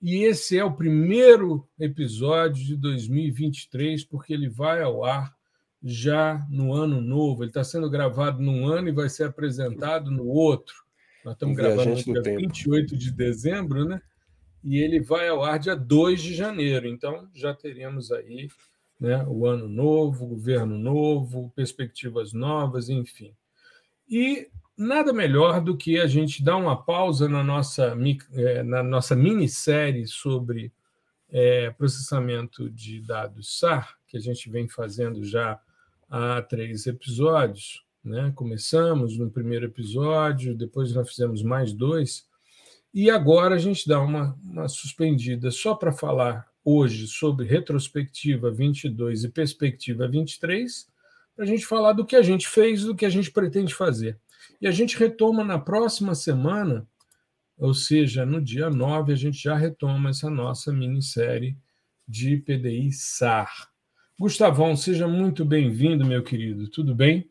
E esse é o primeiro episódio de 2023, porque ele vai ao ar já no ano novo. Ele está sendo gravado num ano e vai ser apresentado no outro. Nós estamos gravando no dia 28 de dezembro, né? E ele vai ao ar dia 2 de janeiro. Então já teremos aí né, o ano novo, governo novo, perspectivas novas, enfim. E nada melhor do que a gente dar uma pausa na nossa, é, na nossa minissérie sobre é, processamento de dados SAR, que a gente vem fazendo já há três episódios. Né? Começamos no primeiro episódio, depois nós fizemos mais dois, e agora a gente dá uma, uma suspendida só para falar hoje sobre retrospectiva 22 e perspectiva 23, para a gente falar do que a gente fez, do que a gente pretende fazer. E a gente retoma na próxima semana, ou seja, no dia 9, a gente já retoma essa nossa minissérie de PDI SAR. Gustavão, seja muito bem-vindo, meu querido. Tudo bem?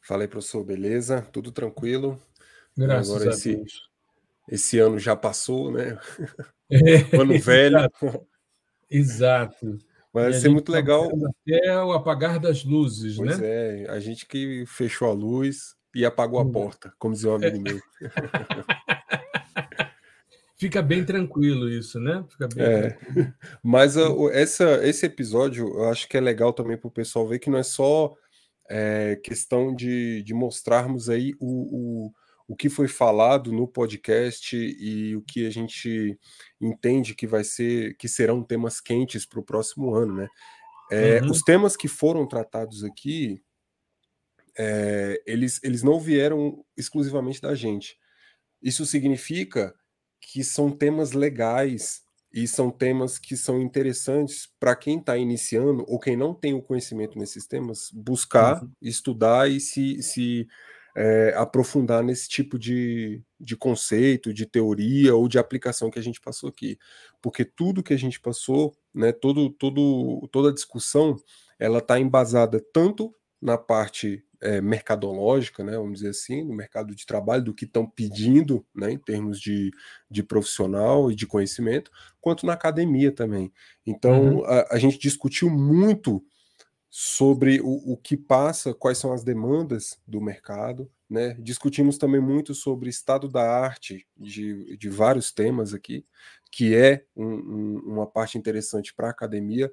Fala aí, professor, beleza? Tudo tranquilo? Graças Agora, a esse, Deus. Esse ano já passou, né? É, ano velho. Exato. exato. Vai ser muito tá legal. Até o apagar das luzes, pois né? Pois é, a gente que fechou a luz, e apagou a hum. porta, como dizia um amigo meu. Fica bem tranquilo isso, né? Fica bem é. Mas uh, essa, esse episódio eu acho que é legal também para o pessoal ver que não é só é, questão de, de mostrarmos aí o, o, o que foi falado no podcast e o que a gente entende que vai ser, que serão temas quentes para o próximo ano, né? É, uhum. Os temas que foram tratados aqui, é, eles, eles não vieram exclusivamente da gente. Isso significa que são temas legais e são temas que são interessantes para quem está iniciando ou quem não tem o conhecimento nesses temas buscar, uhum. estudar e se, se é, aprofundar nesse tipo de, de conceito, de teoria ou de aplicação que a gente passou aqui. Porque tudo que a gente passou, né, todo, todo, toda a discussão, ela está embasada tanto na parte é, mercadológica, né, vamos dizer assim, no mercado de trabalho, do que estão pedindo né, em termos de, de profissional e de conhecimento, quanto na academia também. Então, uhum. a, a, gente discutiu muito sobre o, o que passa, quais são as demandas do mercado, né? Discutimos também muito sobre estado da arte de, de vários temas aqui, que é um, um, uma parte interessante para a academia.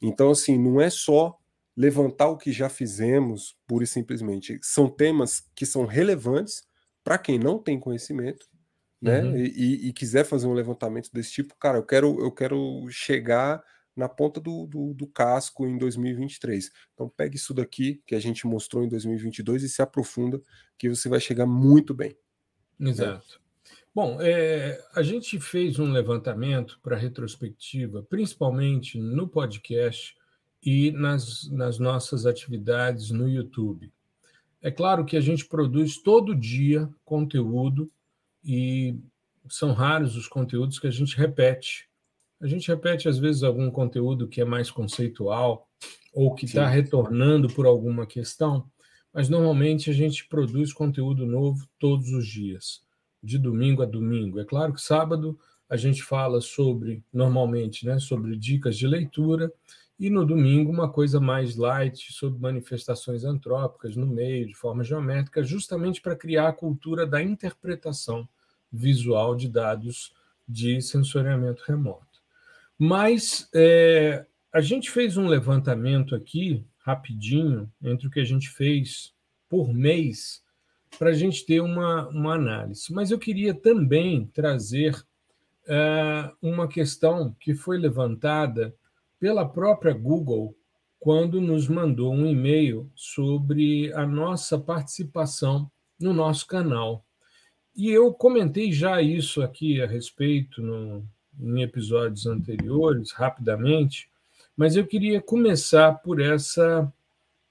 Então, assim, não é só levantar o que já fizemos, pura e simplesmente. São temas que são relevantes para quem não tem conhecimento, né? Uhum. E, e, quiser fazer um levantamento desse tipo, cara, eu quero, eu quero chegar na ponta do, do, do, casco em 2023. Então pegue isso daqui que a gente mostrou em 2022 e se aprofunda, que você vai chegar muito bem. Né? Exato. Né? Bom, é, a gente fez um levantamento para retrospectiva, principalmente no podcast, e nas, nas nossas atividades no YouTube. É claro que a gente produz todo dia conteúdo e são raros os conteúdos que a gente repete. A gente repete, às vezes, algum conteúdo que é mais conceitual ou que está retornando por alguma questão, mas normalmente a gente produz conteúdo novo todos os dias, de domingo a domingo. É claro que sábado a gente fala sobre, normalmente, né, sobre dicas de leitura e no domingo, uma coisa mais light sobre manifestações antrópicas no meio, de forma geométrica, justamente para criar a cultura da interpretação visual de dados de sensoriamento remoto. Mas é, a gente fez um levantamento aqui, rapidinho, entre o que a gente fez por mês, para a gente ter uma, uma análise. Mas eu queria também trazer é, uma questão que foi levantada pela própria Google quando nos mandou um e-mail sobre a nossa participação no nosso canal. E eu comentei já isso aqui a respeito no, em episódios anteriores, rapidamente, Mas eu queria começar por essa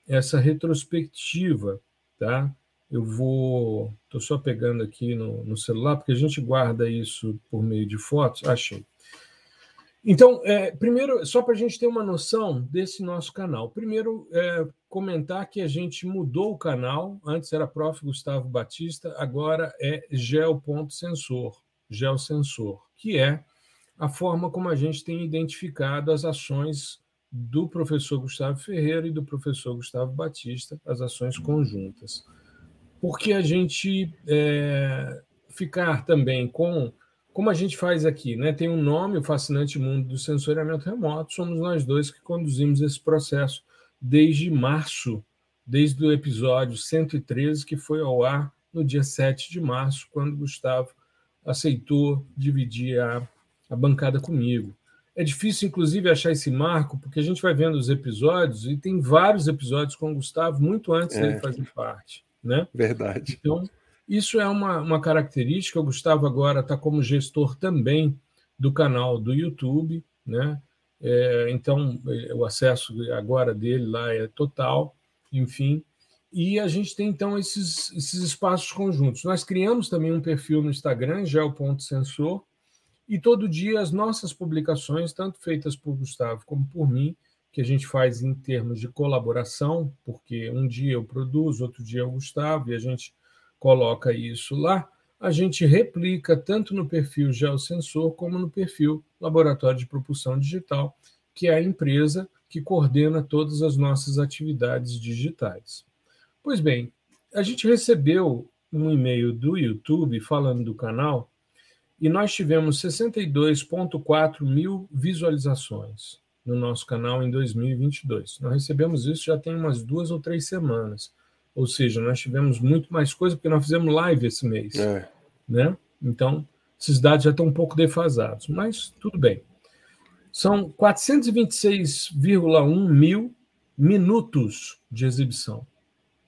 essa retrospectiva, tá? Eu vou, estou só pegando aqui no, no, celular porque a gente guarda isso por meio de fotos. Achei. Então, é, primeiro, só para a gente ter uma noção desse nosso canal. Primeiro, é, comentar que a gente mudou o canal. Antes era Prof. Gustavo Batista, agora é Gel.sensor, Geosensor, que é a forma como a gente tem identificado as ações do professor Gustavo Ferreira e do professor Gustavo Batista, as ações conjuntas. Porque a gente é, ficar também com como a gente faz aqui, né? Tem um nome, o fascinante mundo do sensoriamento remoto. Somos nós dois que conduzimos esse processo desde março, desde o episódio 113, que foi ao ar no dia 7 de março, quando Gustavo aceitou dividir a, a bancada comigo. É difícil, inclusive, achar esse marco, porque a gente vai vendo os episódios e tem vários episódios com o Gustavo muito antes é. dele fazer parte. Né? Verdade. Então, isso é uma, uma característica. O Gustavo agora está como gestor também do canal do YouTube, né? É, então, o acesso agora dele lá é total, enfim. E a gente tem, então, esses, esses espaços conjuntos. Nós criamos também um perfil no Instagram, gel.sensor, e todo dia as nossas publicações, tanto feitas por Gustavo como por mim, que a gente faz em termos de colaboração, porque um dia eu produzo, outro dia é o Gustavo, e a gente coloca isso lá, a gente replica tanto no perfil Geosensor como no perfil Laboratório de Propulsão Digital, que é a empresa que coordena todas as nossas atividades digitais. Pois bem, a gente recebeu um e-mail do YouTube falando do canal e nós tivemos 62,4 mil visualizações no nosso canal em 2022. Nós recebemos isso já tem umas duas ou três semanas. Ou seja, nós tivemos muito mais coisa porque nós fizemos live esse mês. É. Né? Então, esses dados já estão um pouco defasados, mas tudo bem. São 426,1 mil minutos de exibição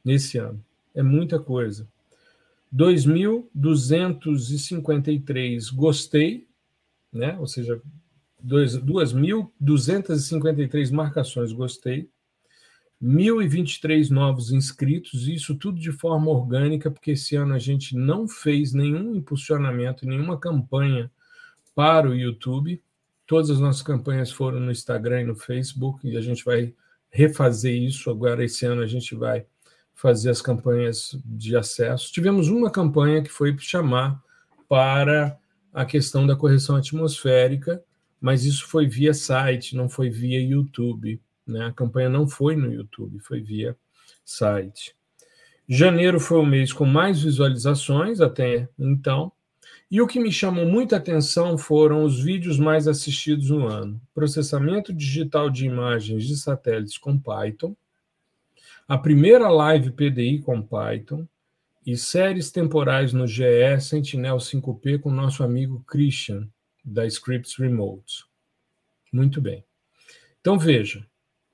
nesse ano. É muita coisa. 2.253 gostei, né? ou seja, 2.253 marcações gostei, 1.023 novos inscritos, isso tudo de forma orgânica, porque esse ano a gente não fez nenhum impulsionamento, nenhuma campanha para o YouTube. Todas as nossas campanhas foram no Instagram e no Facebook, e a gente vai refazer isso. Agora, esse ano, a gente vai fazer as campanhas de acesso. Tivemos uma campanha que foi chamar para a questão da correção atmosférica, mas isso foi via site, não foi via YouTube. Né? A campanha não foi no YouTube, foi via site. Janeiro foi o mês com mais visualizações até então. E o que me chamou muita atenção foram os vídeos mais assistidos no ano: processamento digital de imagens de satélites com Python, a primeira live PDI com Python e séries temporais no GE Sentinel 5P com nosso amigo Christian, da Scripts Remote. Muito bem. Então veja,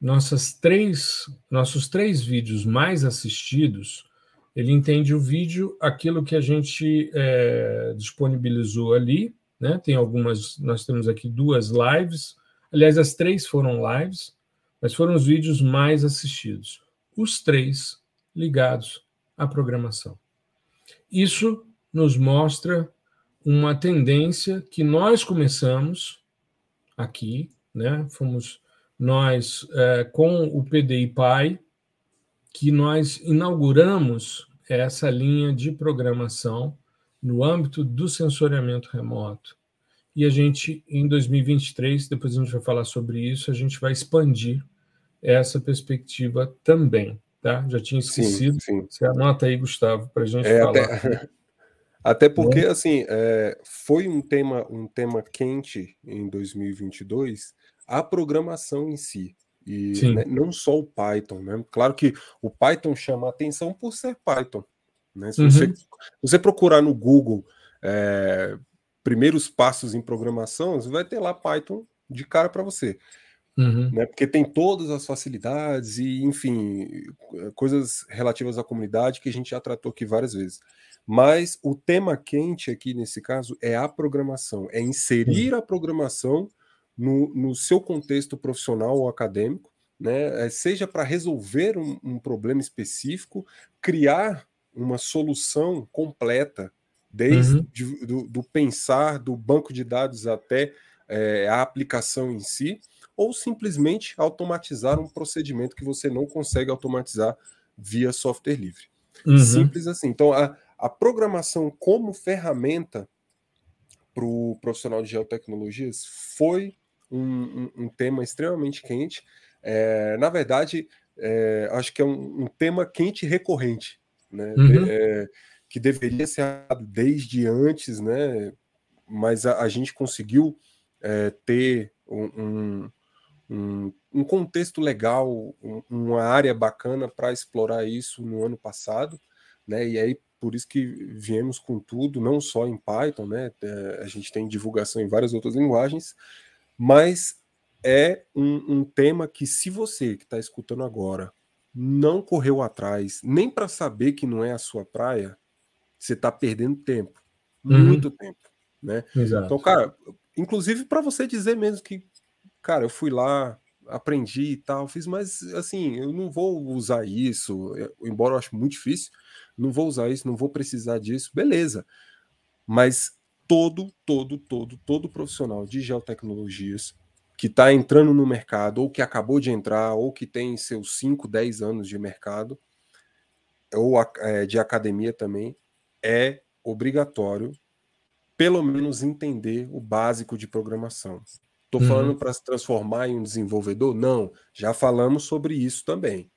nossas três, nossos três vídeos mais assistidos, ele entende o vídeo, aquilo que a gente é, disponibilizou ali, né? Tem algumas, nós temos aqui duas lives, aliás, as três foram lives, mas foram os vídeos mais assistidos. Os três ligados à programação. Isso nos mostra uma tendência que nós começamos aqui, né? Fomos nós, é, com o PDI Pai, que nós inauguramos essa linha de programação no âmbito do sensoriamento remoto. E a gente, em 2023, depois a gente vai falar sobre isso, a gente vai expandir essa perspectiva também. Tá? Já tinha esquecido. Sim, sim. Você anota aí, Gustavo, para a gente é, falar. Até, até porque, é. assim, é, foi um tema, um tema quente em 2022, a programação em si. E né, não só o Python, né? Claro que o Python chama atenção por ser Python. Né? Se, uhum. você, você procurar no Google é, primeiros passos em programação, você vai ter lá Python de cara para você. Uhum. Né? Porque tem todas as facilidades e, enfim, coisas relativas à comunidade que a gente já tratou aqui várias vezes. Mas o tema quente aqui nesse caso é a programação, é inserir uhum. a programação no, no seu contexto profissional ou acadêmico, né? seja para resolver um, um problema específico, criar uma solução completa, desde uhum. do, do, pensar, do banco de dados até é, a aplicação em si, ou simplesmente automatizar um procedimento que você não consegue automatizar via software livre. Uhum. Simples assim. Então, a, a programação como ferramenta para o profissional de geotecnologias foi um, um, um tema extremamente quente. É, na verdade, é, acho que é um, um, tema quente recorrente né? Uhum. É, que deveria ser desde antes, né? Mas a, a gente conseguiu é, ter um, um, um, contexto legal, uma área bacana para explorar isso no ano passado, né? E aí por isso que viemos com tudo, não só em Python, né? É, a gente tem divulgação em várias outras linguagens, mas é um, um tema que, se você que está escutando agora não correu atrás, nem para saber que não é a sua praia, você está perdendo tempo. Uhum. Muito tempo. Né? Exato. Então, cara, inclusive para você dizer mesmo que, cara, eu fui lá, aprendi e tal, fiz, mas assim, eu não vou usar isso, eu, embora eu acho muito difícil, não vou usar isso, não vou precisar disso, beleza. Mas todo, todo, todo, todo profissional de geotecnologias que está entrando no mercado, ou que acabou de entrar, ou que tem seus 5, 10 anos de mercado, ou é, de academia também, é obrigatório, pelo menos, entender o básico de programação. Estou uhum. falando para se transformar em um desenvolvedor? Não, já falamos sobre isso também.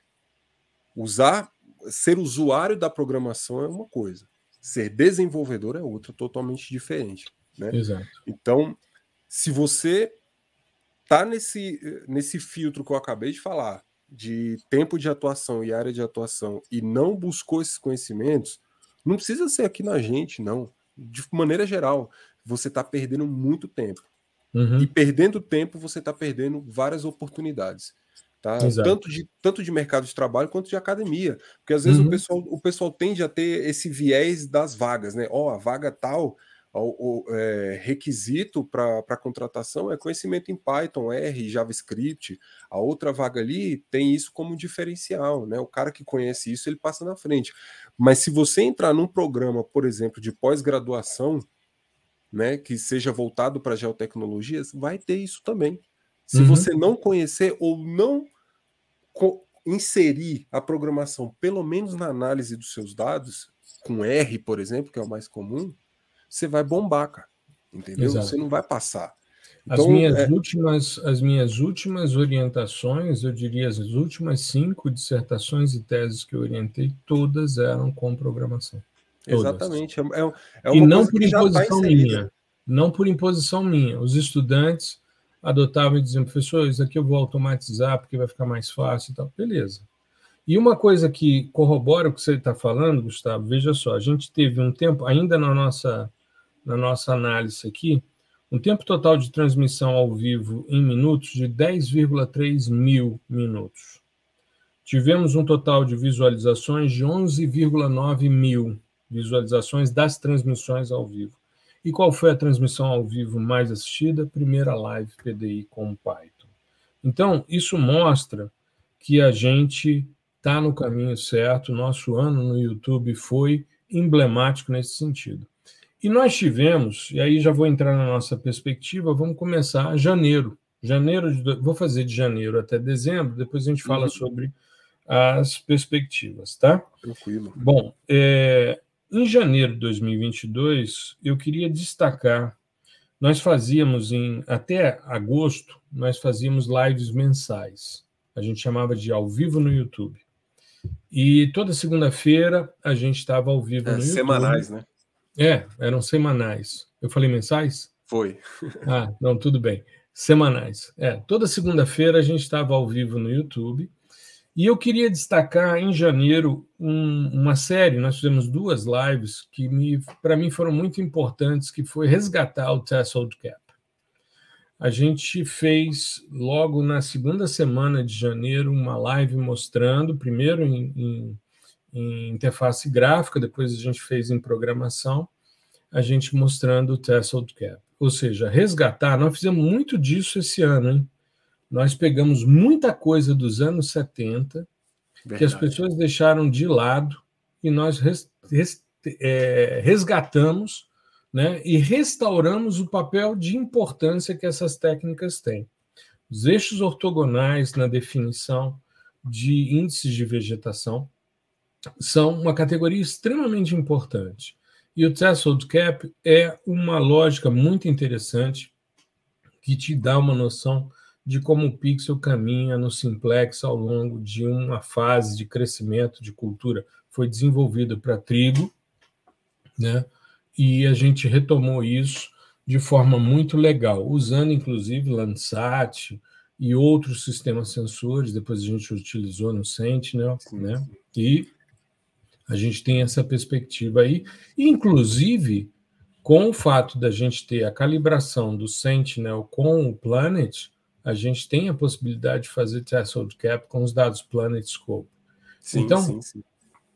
Usar, ser usuário da programação é uma coisa, ser desenvolvedor é outra, totalmente diferente. Né? Exato. Então, se você tá nesse, nesse filtro que eu acabei de falar, de tempo de atuação e área de atuação, e não buscou esses conhecimentos, não precisa ser aqui na gente, não. De maneira geral, você está perdendo muito tempo. Uhum. E perdendo tempo, você está perdendo várias oportunidades. Tá? Tanto, de, tanto de mercado de trabalho quanto de academia. Porque às vezes uhum. o, pessoal, o pessoal tende a ter esse viés das vagas, né? Ó, oh, a vaga tal o, o é, requisito para contratação é conhecimento em Python, R, JavaScript. A outra vaga ali tem isso como diferencial, né? O cara que conhece isso, ele passa na frente. Mas se você entrar num programa, por exemplo, de pós-graduação, né, que seja voltado para geotecnologias, vai ter isso também. Se uhum. você não conhecer ou não inserir a programação, pelo menos na análise dos seus dados, com R, por exemplo, que é o mais comum, você vai bombar, cara. Entendeu? Exato. Você não vai passar. Então, as, minhas é... últimas, as minhas últimas orientações, eu diria as últimas cinco dissertações e teses que eu orientei, todas eram com programação. Todas. Exatamente. É, é, é e não por tá imposição tá minha. Não por imposição minha. Os estudantes adotavam e diziam, professor, isso aqui eu vou automatizar porque vai ficar mais fácil e tal. Beleza. E uma coisa que corrobora o que você está falando, Gustavo, veja só, a gente teve um tempo, ainda na nossa na nossa análise aqui, um tempo total de transmissão ao vivo em minutos de 10,3 mil minutos. Tivemos um total de visualizações de 11,9 mil visualizações das transmissões ao vivo. E qual foi a transmissão ao vivo mais assistida? Primeira live PDI com Python. Então, isso mostra que a gente está no caminho certo. Nosso ano no YouTube foi emblemático nesse sentido. E nós tivemos, e aí já vou entrar na nossa perspectiva, vamos começar janeiro. Janeiro de, vou fazer de janeiro até dezembro, depois a gente fala uhum. sobre as perspectivas, tá? Tranquilo. Bom, é, em janeiro de 2022, eu queria destacar, nós fazíamos em até agosto, nós fazíamos lives mensais. A gente chamava de ao vivo no YouTube. E toda segunda-feira a gente estava ao vivo é, no YouTube. Semanais, né? É, eram semanais. Eu falei mensais? Foi. ah, não, tudo bem. Semanais. É, toda segunda-feira a gente estava ao vivo no YouTube. E eu queria destacar em janeiro um, uma série, nós fizemos duas lives que para mim foram muito importantes, que foi resgatar o Threshold Cap. A gente fez logo na segunda semana de janeiro uma live mostrando, primeiro em, em em interface gráfica, depois a gente fez em programação, a gente mostrando o Threshold Cap. ou seja, resgatar. Nós fizemos muito disso esse ano, hein? Nós pegamos muita coisa dos anos 70 Verdade. que as pessoas deixaram de lado e nós res, res, é, resgatamos né, e restauramos o papel de importância que essas técnicas têm. Os eixos ortogonais na definição de índices de vegetação são uma categoria extremamente importante. E o threshold cap é uma lógica muito interessante que te dá uma noção de como o pixel caminha no simplex ao longo de uma fase de crescimento de cultura. Foi desenvolvido para trigo, né? E a gente retomou isso de forma muito legal, usando inclusive Landsat e outros sistemas sensores. Depois a gente utilizou no Sentinel, sim, né? Sim. E a gente tem essa perspectiva aí, inclusive com o fato da gente ter a calibração do Sentinel com o Planet, a gente tem a possibilidade de fazer threshold cap com os dados Planet Scope. Sim, então, sim, sim.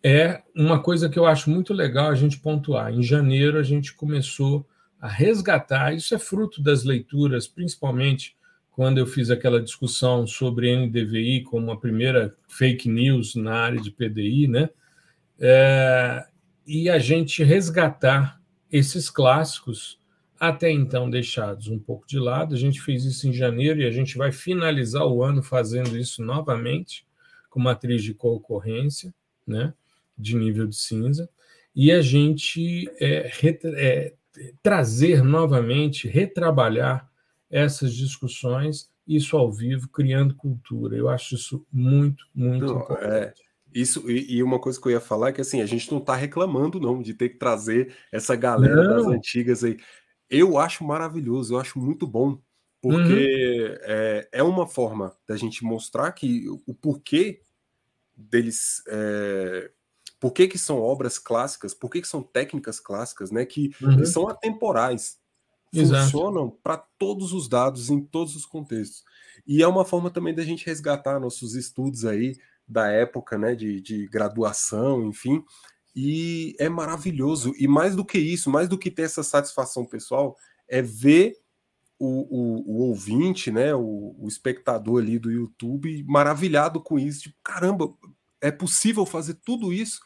é uma coisa que eu acho muito legal a gente pontuar. Em janeiro, a gente começou a resgatar, isso é fruto das leituras, principalmente quando eu fiz aquela discussão sobre NDVI como a primeira fake news na área de PDI, né? É, e a gente resgatar esses clássicos até então deixados um pouco de lado. A gente fez isso em janeiro e a gente vai finalizar o ano fazendo isso novamente, com matriz de concorrência, né, de nível de cinza, e a gente é, é, trazer novamente, retrabalhar essas discussões, isso ao vivo, criando cultura. Eu acho isso muito, muito não, é, importante. É... Isso, e, e, uma coisa que eu ia falar é que assim, a gente não está reclamando, não, de ter que trazer essa galera não. das antigas aí eu acho maravilhoso, eu acho muito bom, porque uhum. é, é uma forma da gente mostrar que o porquê deles. É, por que, que são obras clássicas, por que, que são técnicas clássicas, né? Que, uhum. são atemporais, Exato. funcionam para todos os dados, em todos os contextos. E é uma forma também da gente resgatar nossos estudos aí da época, né? De, de graduação, enfim, e é maravilhoso. E mais do que isso, mais do que ter essa satisfação pessoal, é ver o, o, o ouvinte, né, o, o, espectador ali do YouTube maravilhado com isso. Tipo, caramba, é possível fazer tudo isso?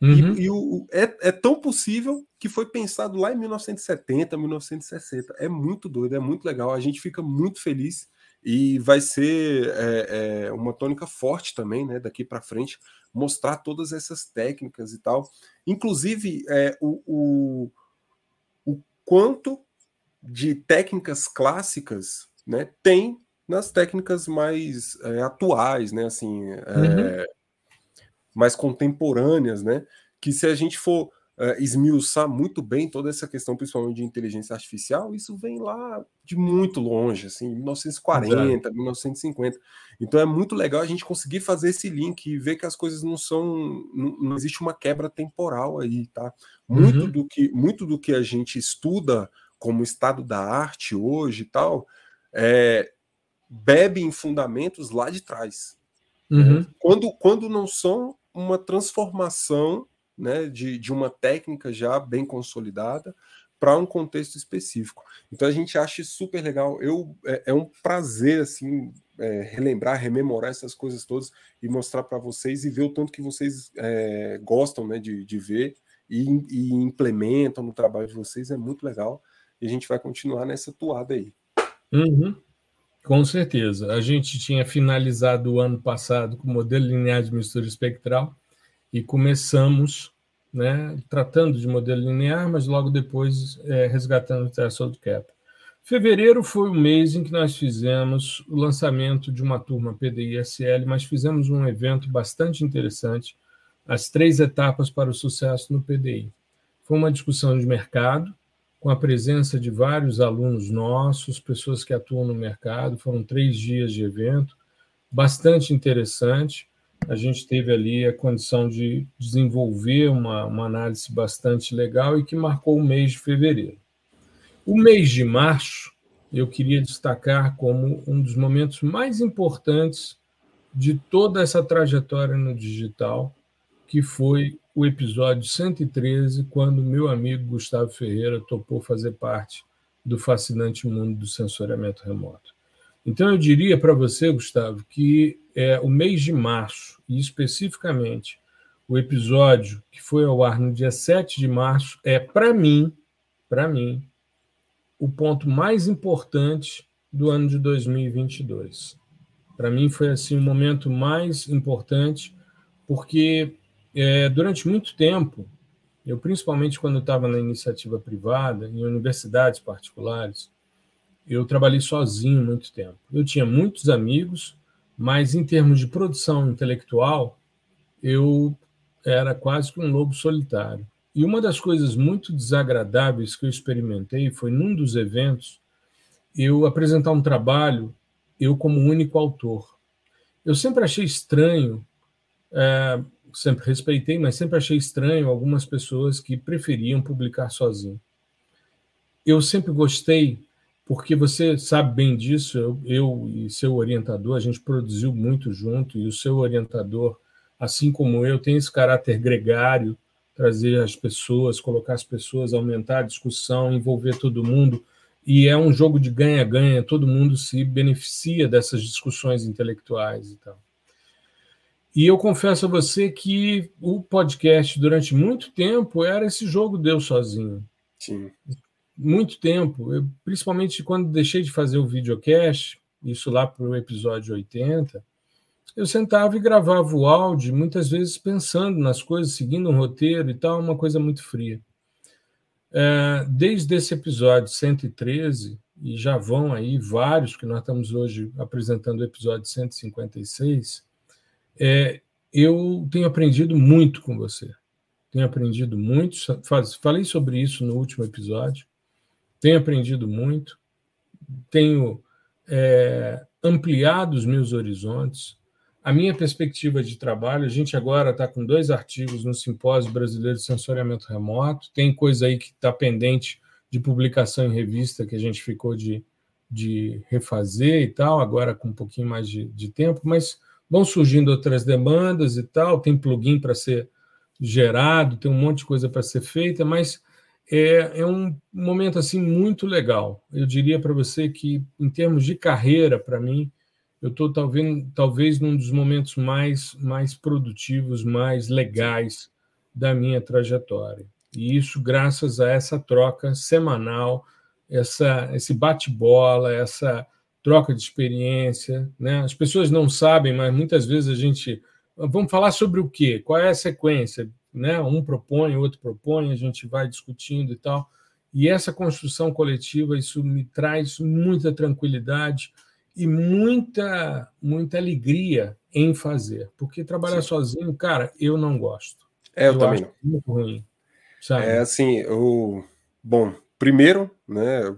Uhum. E, e o, é, é tão possível que foi pensado lá em 1970, 1960. É muito doido, é muito legal. A gente fica muito feliz e vai ser é, é, uma tônica forte também, né, daqui para frente, mostrar todas essas técnicas e tal. Inclusive, é, o, o, o quanto de técnicas clássicas né, tem nas técnicas mais atuais, né, assim, uhum. mais contemporâneas, né, que se a gente for uh, esmiuçar muito bem toda essa questão, principalmente de inteligência artificial, isso vem lá de muito longe, assim, 1940, Exato. 1950. Então é muito legal a gente conseguir fazer esse link e ver que as coisas não são, não, não existe uma quebra temporal aí, tá? Muito uhum. do que, muito do que a gente estuda como estado da arte hoje e tal, é, bebe em fundamentos lá de trás. Né? Uhum. Quando, quando não são uma transformação né, de, de uma técnica já bem consolidada para um contexto específico. Então a gente acha super legal. Eu é, é um prazer assim é, relembrar, rememorar essas coisas todas e mostrar para vocês e ver o tanto que vocês é, gostam né, de, de ver e, e, implementam no trabalho de vocês. É muito legal e a gente vai continuar nessa toada aí. Uhum. Com certeza. A gente tinha finalizado o ano passado com o modelo linear de mistura espectral e começamos né, tratando de modelo linear, mas logo depois é, resgatando o threshold cap. Fevereiro foi o mês em que nós fizemos o lançamento de uma turma PDI-SL, mas fizemos um evento bastante interessante, as três etapas para o sucesso no PDI. Foi uma discussão de mercado, com a presença de vários alunos nossos, pessoas que atuam no mercado, foram três dias de evento, bastante interessante, a gente teve ali a condição de desenvolver uma, uma análise bastante legal e que marcou o mês de fevereiro. O mês de março, eu queria destacar como um dos momentos mais importantes de toda essa trajetória no digital, que foi o episódio 113, quando meu amigo Gustavo Ferreira topou fazer parte do fascinante mundo do sensoriamento remoto. Então, eu diria para você, Gustavo, que é, o mês de março, e especificamente o episódio que foi ao ar no dia 7 de março, é, para mim, para mim, o ponto mais importante do ano de 2022. Para mim foi assim o momento mais importante, porque é, durante muito tempo, eu principalmente quando estava na iniciativa privada, em universidades particulares, eu trabalhei sozinho muito tempo. Eu tinha muitos amigos, mas em termos de produção intelectual, eu era quase que um lobo solitário. E uma das coisas muito desagradáveis que eu experimentei foi num dos eventos eu apresentar um trabalho, eu como único autor. Eu sempre achei estranho, é, sempre respeitei, mas sempre achei estranho algumas pessoas que preferiam publicar sozinho. Eu sempre gostei, porque você sabe bem disso, eu, eu e seu orientador, a gente produziu muito junto, e o seu orientador assim como eu, tem esse caráter gregário, trazer as pessoas, colocar as pessoas, aumentar a discussão, envolver todo mundo. E é um jogo de ganha-ganha, todo mundo se beneficia dessas discussões intelectuais e tal. E eu confesso a você que o podcast, durante muito tempo, era esse jogo Deus sozinho. Sim. Muito tempo, eu, principalmente quando deixei de fazer o videocast, isso lá para o episódio 80, eu sentava e gravava o áudio, muitas vezes pensando nas coisas, seguindo um roteiro e tal, uma coisa muito fria. É, desde esse episódio 113, e já vão aí vários, que nós estamos hoje apresentando o episódio 156, é, eu tenho aprendido muito com você. Tenho aprendido muito, falei sobre isso no último episódio, tenho aprendido muito, tenho é, ampliado os meus horizontes, a minha perspectiva de trabalho, a gente agora está com dois artigos no Simpósio Brasileiro de Sensoriamento Remoto, tem coisa aí que está pendente de publicação em revista que a gente ficou de, de refazer e tal, agora com um pouquinho mais de, de tempo, mas vão surgindo outras demandas e tal, tem plugin para ser gerado, tem um monte de coisa para ser feita, mas é, é um momento assim muito legal. Eu diria para você que, em termos de carreira, para mim, eu estou talvez, talvez num dos momentos mais, mais produtivos, mais legais da minha trajetória. E isso graças a essa troca semanal, essa, esse bate-bola, essa troca de experiência. Né? As pessoas não sabem, mas muitas vezes a gente. Vamos falar sobre o quê? Qual é a sequência? Né? Um propõe, outro propõe, a gente vai discutindo e tal. E essa construção coletiva, isso me traz muita tranquilidade e muita, muita alegria em fazer. Porque trabalhar Sim. sozinho, cara, eu não gosto. É, eu, eu também não. Muito ruim. Sabe? É assim, eu. Bom, primeiro, né,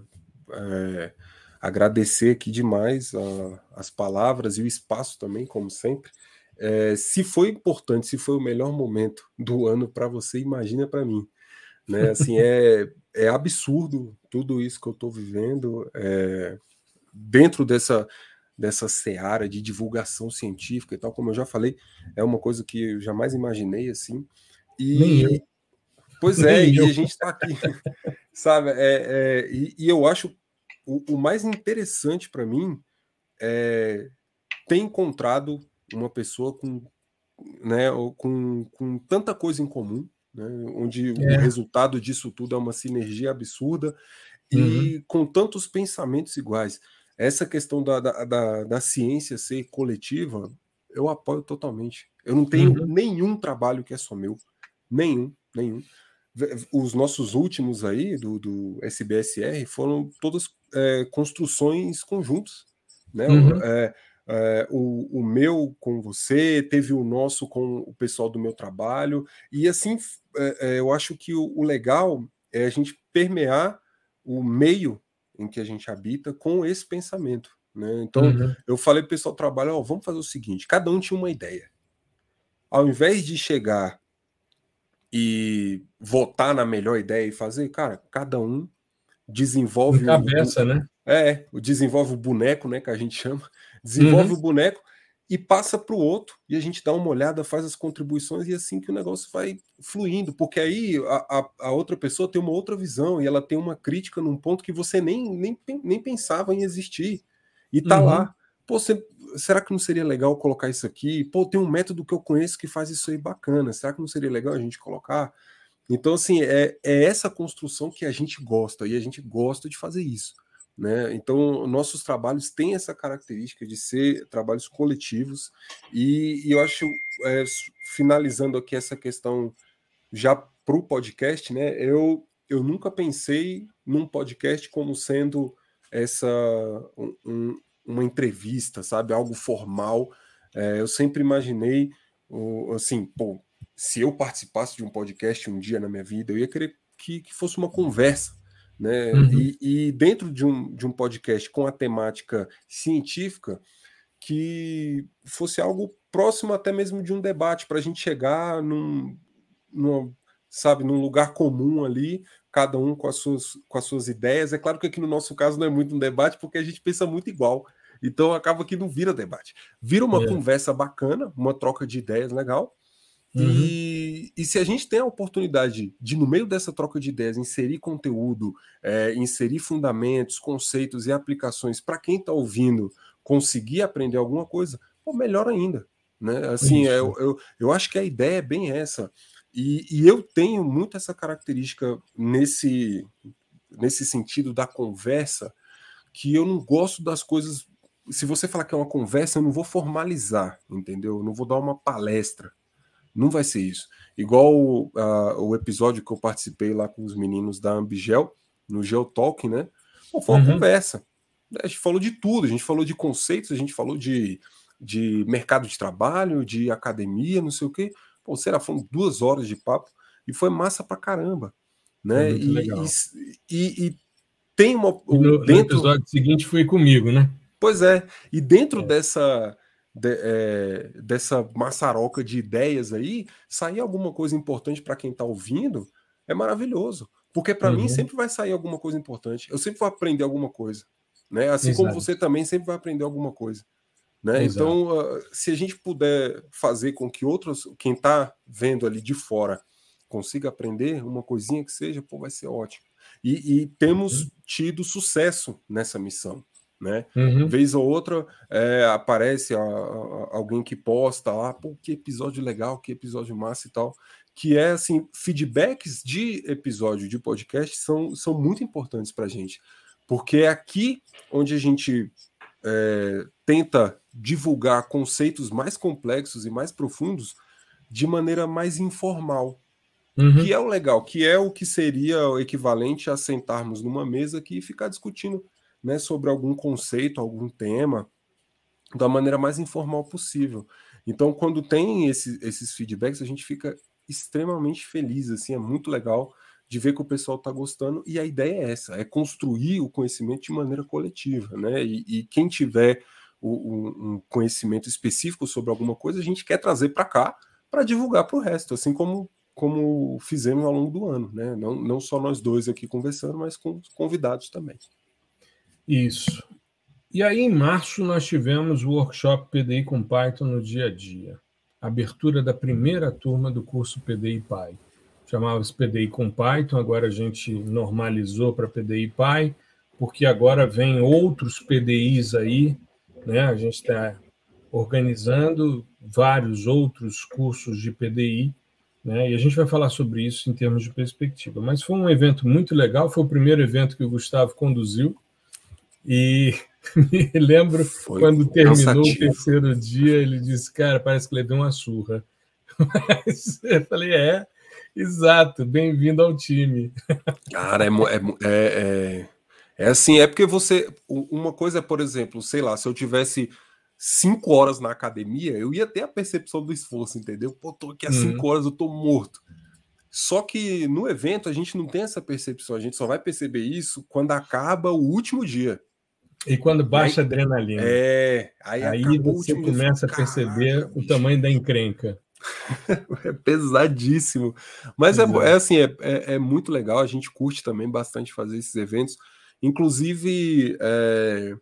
é, agradecer aqui demais a, as palavras e o espaço também, como sempre. É, se foi importante, se foi o melhor momento do ano para você, imagina para mim. Né? Assim, é, é absurdo tudo isso que eu estou vivendo. É, dentro dessa dessa seara de divulgação científica e tal, como eu já falei, é uma coisa que eu jamais imaginei assim. E pois é, Nem e eu. a gente está aqui, sabe? É, é e, e, eu acho o, o mais interessante para mim é ter encontrado uma pessoa com, né, com, com tanta coisa em comum, né, onde é. o resultado disso tudo é uma sinergia absurda e uhum. com tantos pensamentos iguais essa questão da, da, da, da, ciência ser coletiva, eu apoio totalmente. Eu não tenho uhum. nenhum trabalho que é só meu. Nenhum, nenhum. Os nossos últimos aí, do, do SBSR, foram todas é, construções conjuntas. Né? Uhum. É, é, o, o, meu com você, teve o nosso com o pessoal do meu trabalho, e assim é, eu acho que o, o legal é a gente permear o meio em que a gente habita com esse pensamento. Né? Então, uhum. eu falei para o pessoal do trabalho: vamos fazer o seguinte: cada um tinha uma ideia. Ao invés de chegar e votar na melhor ideia e fazer, cara, cada um desenvolve. Cabeça, o, né? É, desenvolve o boneco, né? Que a gente chama. Desenvolve uhum. o boneco e passa para o outro, e a gente dá uma olhada, faz as contribuições, e é assim que o negócio vai fluindo, porque aí a, a, a, outra pessoa tem uma outra visão, e ela tem uma crítica num ponto que você nem, nem, nem pensava em existir, e tá uhum. lá. Pô, você, será que não seria legal colocar isso aqui? Pô, tem um método que eu conheço que faz isso aí bacana, será que não seria legal a gente colocar? Então, assim, é, é essa construção que a gente gosta, e a gente gosta de fazer isso. Né? Então, nossos trabalhos têm essa característica de ser trabalhos coletivos, e, e eu acho, é, finalizando aqui essa questão já para o podcast, né? Eu, eu nunca pensei num podcast como sendo essa um, uma entrevista, sabe? Algo formal. É, eu sempre imaginei, assim, pô, se eu participasse de um podcast um dia na minha vida, eu ia querer que, que fosse uma conversa né? Uhum. E, e, dentro de um, de um podcast com a temática científica, que fosse algo próximo até mesmo de um debate, para a gente chegar num, num, sabe, num lugar comum ali, cada um com as, suas, com as suas ideias. É claro que aqui no nosso caso não é muito um debate, porque a gente pensa muito igual. Então acaba que não vira debate. Vira uma é. conversa bacana, uma troca de ideias legal, Uhum. E, e, se a gente tem a oportunidade de, no meio dessa troca de ideias, inserir conteúdo, é, inserir fundamentos, conceitos e aplicações para quem está ouvindo conseguir aprender alguma coisa, pô, melhor ainda. Né? Assim, eu, eu, eu acho que a ideia é bem essa. E, e eu tenho muito essa característica nesse, nesse sentido da conversa, que eu não gosto das coisas. Se você falar que é uma conversa, eu não vou formalizar, entendeu? Eu não vou dar uma palestra. Não vai ser isso. Igual uh, o episódio que eu participei lá com os meninos da Ambigel, no Geotalk, né? Pô, foi uma uhum. conversa. A gente falou de tudo, a gente falou de conceitos, a gente falou de, de mercado de trabalho, de academia, não sei o quê. Pô, será, foram duas horas de papo e foi massa pra caramba. Né? E, e, e, e, tem uma. No, dentro... no episódio seguinte foi comigo, né? Pois é, e dentro é. dessa de, é, dessa maçaroca de ideias aí, sair alguma coisa importante para quem está ouvindo, é maravilhoso. Porque para uhum. mim sempre vai sair alguma coisa importante. Eu sempre vou aprender alguma coisa. Né? Assim Exato. como você também sempre vai aprender alguma coisa. Né? Então, uh, se a gente puder fazer com que outros, quem está vendo ali de fora, consiga aprender uma coisinha que seja, pô, vai ser ótimo. E, e temos uhum. tido sucesso nessa missão né? Uhum. Vez ou outra é, aparece a, a, alguém que posta lá, pô, que episódio legal, que episódio massa e tal. Que é assim, feedbacks de episódio de podcast são, são muito importantes para a gente, porque é aqui onde a gente é, tenta divulgar conceitos mais complexos e mais profundos de maneira mais informal. Uhum. Que é o legal, que é o que seria o equivalente a sentarmos numa mesa aqui e ficar discutindo né, sobre algum conceito, algum tema, da maneira mais informal possível. Então, quando tem esse, esses feedbacks, a gente fica extremamente feliz, assim, é muito legal de ver que o pessoal está gostando, e a ideia é essa, é construir o conhecimento de maneira coletiva, né? E, e quem tiver o, um conhecimento específico sobre alguma coisa, a gente quer trazer para cá para divulgar para o resto, assim como como fizemos ao longo do ano, né? Não, não só nós dois aqui conversando, mas com os convidados também. Isso. E aí, em março, nós tivemos o workshop PDI com Python no dia a dia. Abertura da primeira turma do curso PDI Py. Chamava-se PDI com Python, agora a gente normalizou para PDI Py, porque agora vem outros PDIs aí, né? A gente está organizando vários outros cursos de PDI, né? E a gente vai falar sobre isso em termos de perspectiva. Mas foi um evento muito legal, foi o primeiro evento que o Gustavo conduziu, e me lembro Foi quando terminou cansativo. o terceiro dia, ele disse: Cara, parece que levei uma surra. Mas eu falei: É, exato, bem-vindo ao time. Cara, é, é, é, é, é assim, é porque você. Uma coisa é, por exemplo, sei lá, se eu tivesse cinco horas na academia, eu ia ter a percepção do esforço, entendeu? Pô, tô aqui há uhum. cinco horas, eu tô morto. Só que no evento a gente não tem essa percepção, a gente só vai perceber isso quando acaba o último dia. E quando baixa aí, a adrenalina. É, aí, aí você começa a perceber o tamanho da encrenca. é pesadíssimo. Mas é, é assim, é, é, é, muito legal, a gente curte também bastante fazer esses eventos. Inclusive, é,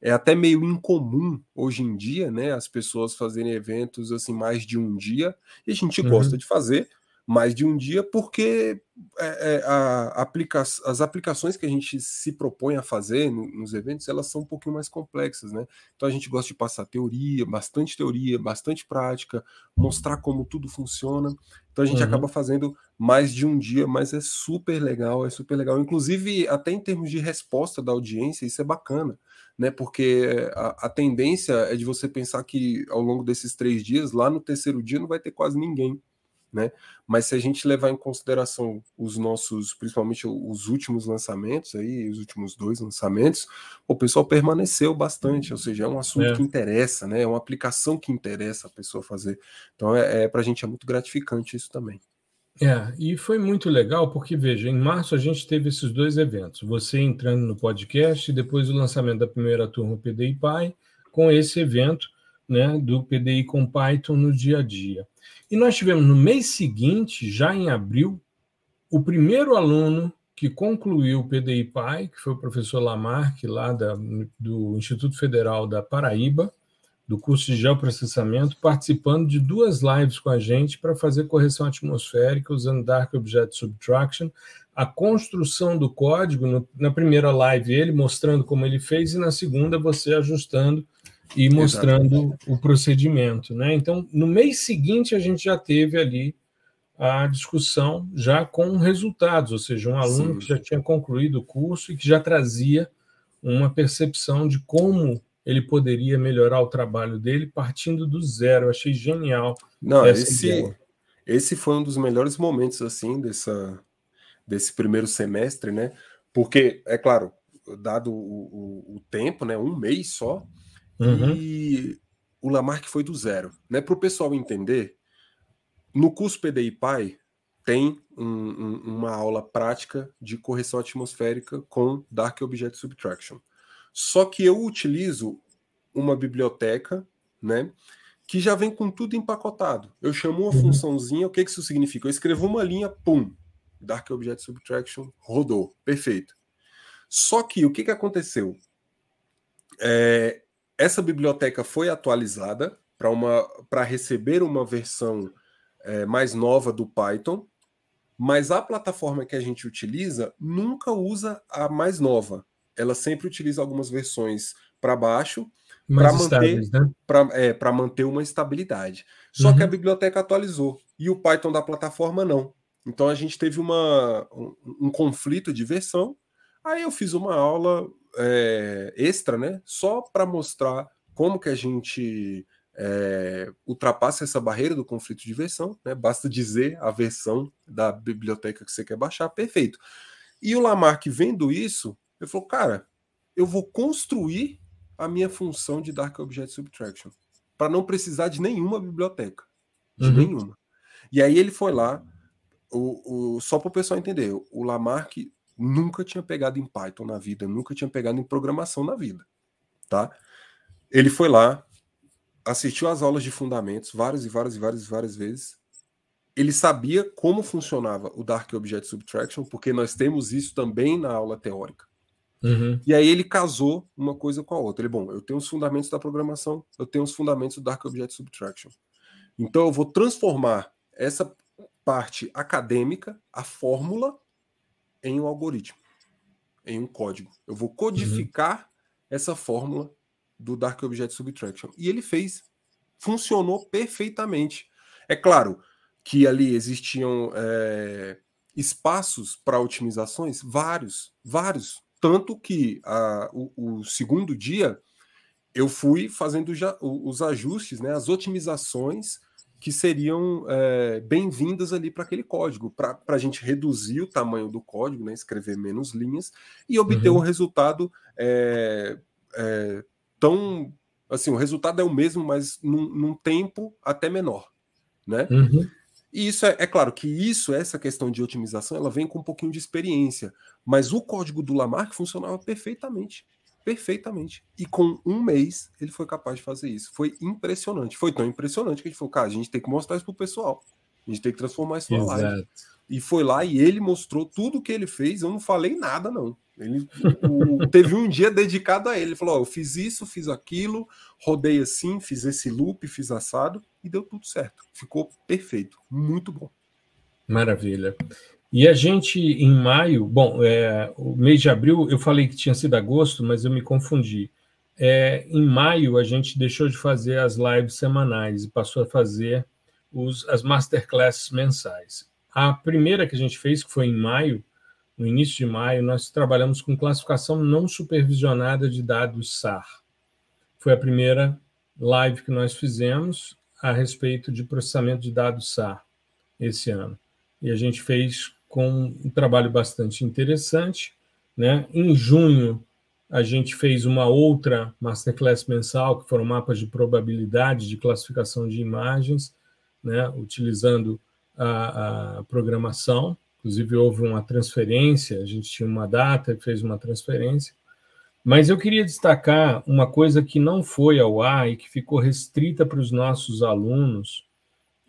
é até meio incomum hoje em dia, né, as pessoas fazerem eventos assim mais de um dia, e a gente uhum. gosta de fazer mais de um dia, porque é, é, a aplica as aplicações que a gente se propõe a fazer no, nos eventos, elas são um pouquinho mais complexas, né? Então a gente gosta de passar teoria, bastante teoria, bastante prática, mostrar como tudo funciona. Então a gente uhum. acaba fazendo mais de um dia, mas é super legal, é super legal. Inclusive, até em termos de resposta da audiência, isso é bacana, né? Porque a, a tendência é de você pensar que ao longo desses três dias, lá no terceiro dia, não vai ter quase ninguém né? Mas se a gente levar em consideração os nossos, principalmente os últimos lançamentos aí, os últimos dois lançamentos, o pessoal permaneceu bastante, ou seja, é um assunto é. que interessa, né? É uma aplicação que interessa a pessoa fazer. Então, é, é para a gente é muito gratificante isso também. É, e foi muito legal porque, veja, em março a gente teve esses dois eventos. Você entrando no podcast e depois o lançamento da primeira turma PDI Pai, com esse evento né, do PDI com Python no dia a dia. E nós tivemos no mês seguinte, já em abril, o primeiro aluno que concluiu o PDI PAI, que foi o professor Lamarck, lá da, do Instituto Federal da Paraíba, do curso de geoprocessamento, participando de duas lives com a gente para fazer correção atmosférica usando Dark Object Subtraction, a construção do código, no, na primeira live ele mostrando como ele fez, e na segunda você ajustando e mostrando Exatamente. o procedimento. Né? Então, no mês seguinte, a gente já teve ali a discussão já com resultados, ou seja, um aluno Sim. que já tinha concluído o curso e que já trazia uma percepção de como ele poderia melhorar o trabalho dele partindo do zero. Eu achei genial. Não, esse, esse foi um dos melhores momentos assim dessa, desse primeiro semestre, né? Porque, é claro, dado o, o, o tempo, né? Um mês só, Uhum. E o Lamarck foi do zero. Né? Para o pessoal entender, no curso PDI Pai tem um, um, uma aula prática de correção atmosférica com Dark Object Subtraction. Só que eu utilizo uma biblioteca, né? Que já vem com tudo empacotado. Eu chamo uma uhum. funçãozinha, o que, que isso significa? Eu escrevo uma linha, pum, Dark Object Subtraction rodou, perfeito. Só que o que, que aconteceu? É, essa biblioteca foi atualizada para receber uma versão é, mais nova do Python, mas a plataforma que a gente utiliza nunca usa a mais nova. Ela sempre utiliza algumas versões para baixo para manter, né? é, manter uma estabilidade. Só uhum. que a biblioteca atualizou e o Python da plataforma não. Então a gente teve uma, um, um conflito de versão. Aí eu fiz uma aula é, extra, né? Só para mostrar como que a gente é, ultrapassa essa barreira do conflito de versão, né? Basta dizer a versão da biblioteca que você quer baixar, perfeito. E o Lamarck vendo isso, ele falou, cara, eu vou construir a minha função de Dark Object Subtraction para não precisar de nenhuma biblioteca, de uhum. nenhuma. E aí ele foi lá, o, o só para o pessoal entender, o Lamarck nunca tinha pegado em Python na vida, nunca tinha pegado em programação na vida, tá? Ele foi lá, assistiu às aulas de fundamentos várias e várias e várias e várias vezes. Ele sabia como funcionava o Dark Object Subtraction, porque nós temos isso também na aula teórica. Uhum. E aí ele casou uma coisa com a outra. Ele, bom, eu tenho os fundamentos da programação, eu tenho os fundamentos do Dark Object Subtraction. Então eu vou transformar essa parte acadêmica, a fórmula, em um algoritmo, em um código. Eu vou codificar uhum. essa fórmula do Dark Object Subtraction. E ele fez. Funcionou perfeitamente. É claro que ali existiam é, espaços para otimizações, vários, vários. Tanto que a, o, o, segundo dia eu fui fazendo já, os ajustes, né, as otimizações que seriam é, bem-vindas ali para aquele código, para a gente reduzir o tamanho do código, né, escrever menos linhas e obter uhum. um resultado é, é, tão. Assim, o resultado é o mesmo, mas num, num tempo até menor. Né? Uhum. E isso é, é, claro que isso, essa questão de otimização, ela vem com um pouquinho de experiência. Mas o código do Lamarck funcionava perfeitamente perfeitamente. E com um mês ele foi capaz de fazer isso. Foi impressionante. Foi tão impressionante que a gente falou, cara, a gente tem que mostrar isso pro pessoal. A gente tem que transformar isso na live. e foi lá e ele mostrou tudo o que ele fez. Eu não falei nada, não. Ele o, teve um dia dedicado a ele. Ele falou: oh, eu fiz isso, fiz aquilo, rodei assim, fiz esse loop, fiz assado e deu tudo certo. Ficou perfeito, muito bom. Maravilha. E a gente, em maio, bom, é, o mês de abril, eu falei que tinha sido agosto, mas eu me confundi. É, em maio, a gente deixou de fazer as lives semanais e passou a fazer os, as masterclasses mensais. A primeira que a gente fez, que foi em maio, no início de maio, nós trabalhamos com classificação não supervisionada de dados SAR. Foi a primeira live que nós fizemos a respeito de processamento de dados SAR esse ano. E a gente fez com um trabalho bastante interessante. Né? Em junho, a gente fez uma outra masterclass mensal, que foram mapas de probabilidade de classificação de imagens, né? utilizando a, a programação. Inclusive, houve uma transferência, a gente tinha uma data e fez uma transferência. Mas eu queria destacar uma coisa que não foi ao ar e que ficou restrita para os nossos alunos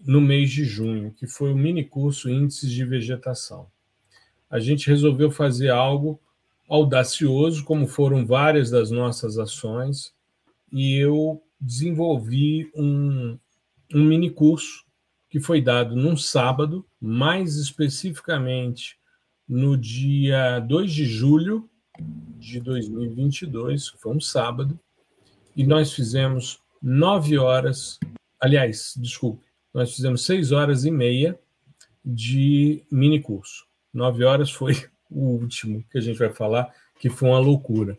no mês de junho, que foi o mini curso Índices de Vegetação. A gente resolveu fazer algo audacioso, como foram várias das nossas ações, e eu desenvolvi um, um mini curso que foi dado num sábado, mais especificamente no dia 2 de julho de 2022, foi um sábado, e nós fizemos nove horas, aliás, desculpe, nós fizemos seis horas e meia de mini curso. Nove horas foi o último que a gente vai falar, que foi uma loucura.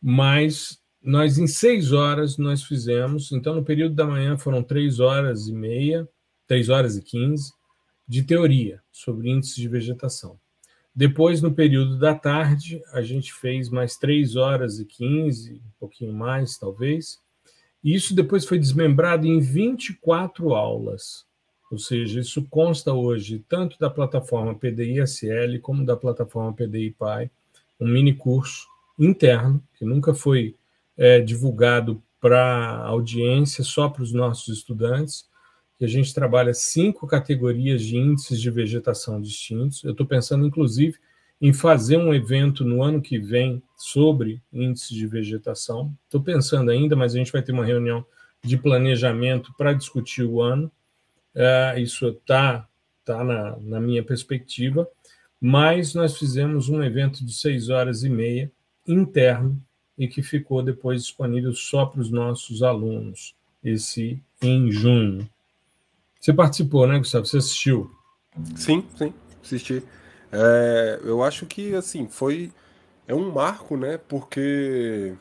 Mas nós, em seis horas, nós fizemos, então no período da manhã foram três horas e meia, 3 horas e 15, de teoria sobre índices de vegetação. Depois, no período da tarde, a gente fez mais 3 horas e 15, um pouquinho mais, talvez. E isso depois foi desmembrado em 24 aulas. Ou seja, isso consta hoje tanto da plataforma PDI-SL como da plataforma PDI-PAI, um mini curso interno, que nunca foi é, divulgado para audiência, só para os nossos estudantes, que a gente trabalha cinco categorias de índices de vegetação distintos. Eu estou pensando, inclusive, em fazer um evento no ano que vem sobre índices de vegetação. Estou pensando ainda, mas a gente vai ter uma reunião de planejamento para discutir o ano. É, isso está tá na, na minha perspectiva. Mas nós fizemos um evento de seis horas e meia interno e que ficou depois disponível só para os nossos alunos, esse em junho. Você participou, né, Gustavo? Você assistiu? Sim, sim, assisti. É, eu acho que assim foi é um marco, né? Porque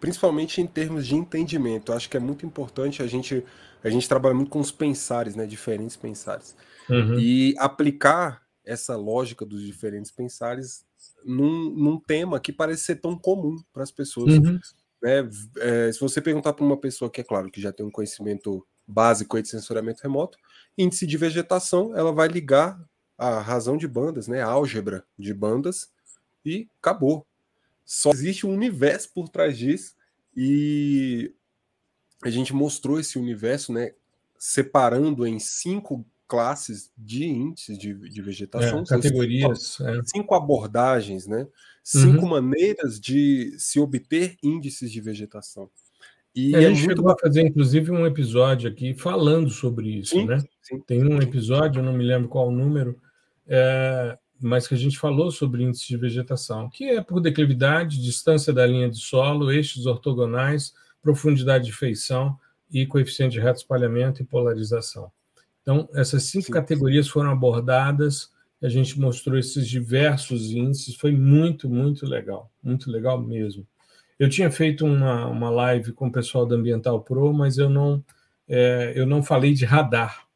principalmente em termos de entendimento, acho que é muito importante a gente a gente trabalha muito com os pensares, né? Diferentes pensares uhum. e aplicar essa lógica dos diferentes pensares num, num tema que parece ser tão comum para as pessoas. Uhum. Né? É, se você perguntar para uma pessoa que é claro que já tem um conhecimento básico de sensoriamento remoto, índice de vegetação, ela vai ligar a razão de bandas, né, a álgebra de bandas, e acabou. Só existe um universo por trás disso, e a gente mostrou esse universo, né, separando em cinco classes de índices de, de vegetação, é, categorias, cinco, é. cinco, abordagens, né, cinco uhum. maneiras de se obter índices de vegetação. E a é gente chegou a fazer, inclusive, um episódio aqui falando sobre isso, sim, né? Sim. Tem um episódio, eu não me lembro qual o número, é, mas que a gente falou sobre índice de vegetação, que é por declividade, distância da linha de solo, eixos ortogonais, profundidade de feição e coeficiente de reto espalhamento e polarização. Então, essas cinco sim. categorias foram abordadas, a gente mostrou esses diversos índices, foi muito, muito legal, muito legal mesmo. Eu tinha feito uma, uma live com o pessoal da Ambiental Pro, mas eu não, é, eu não falei de radar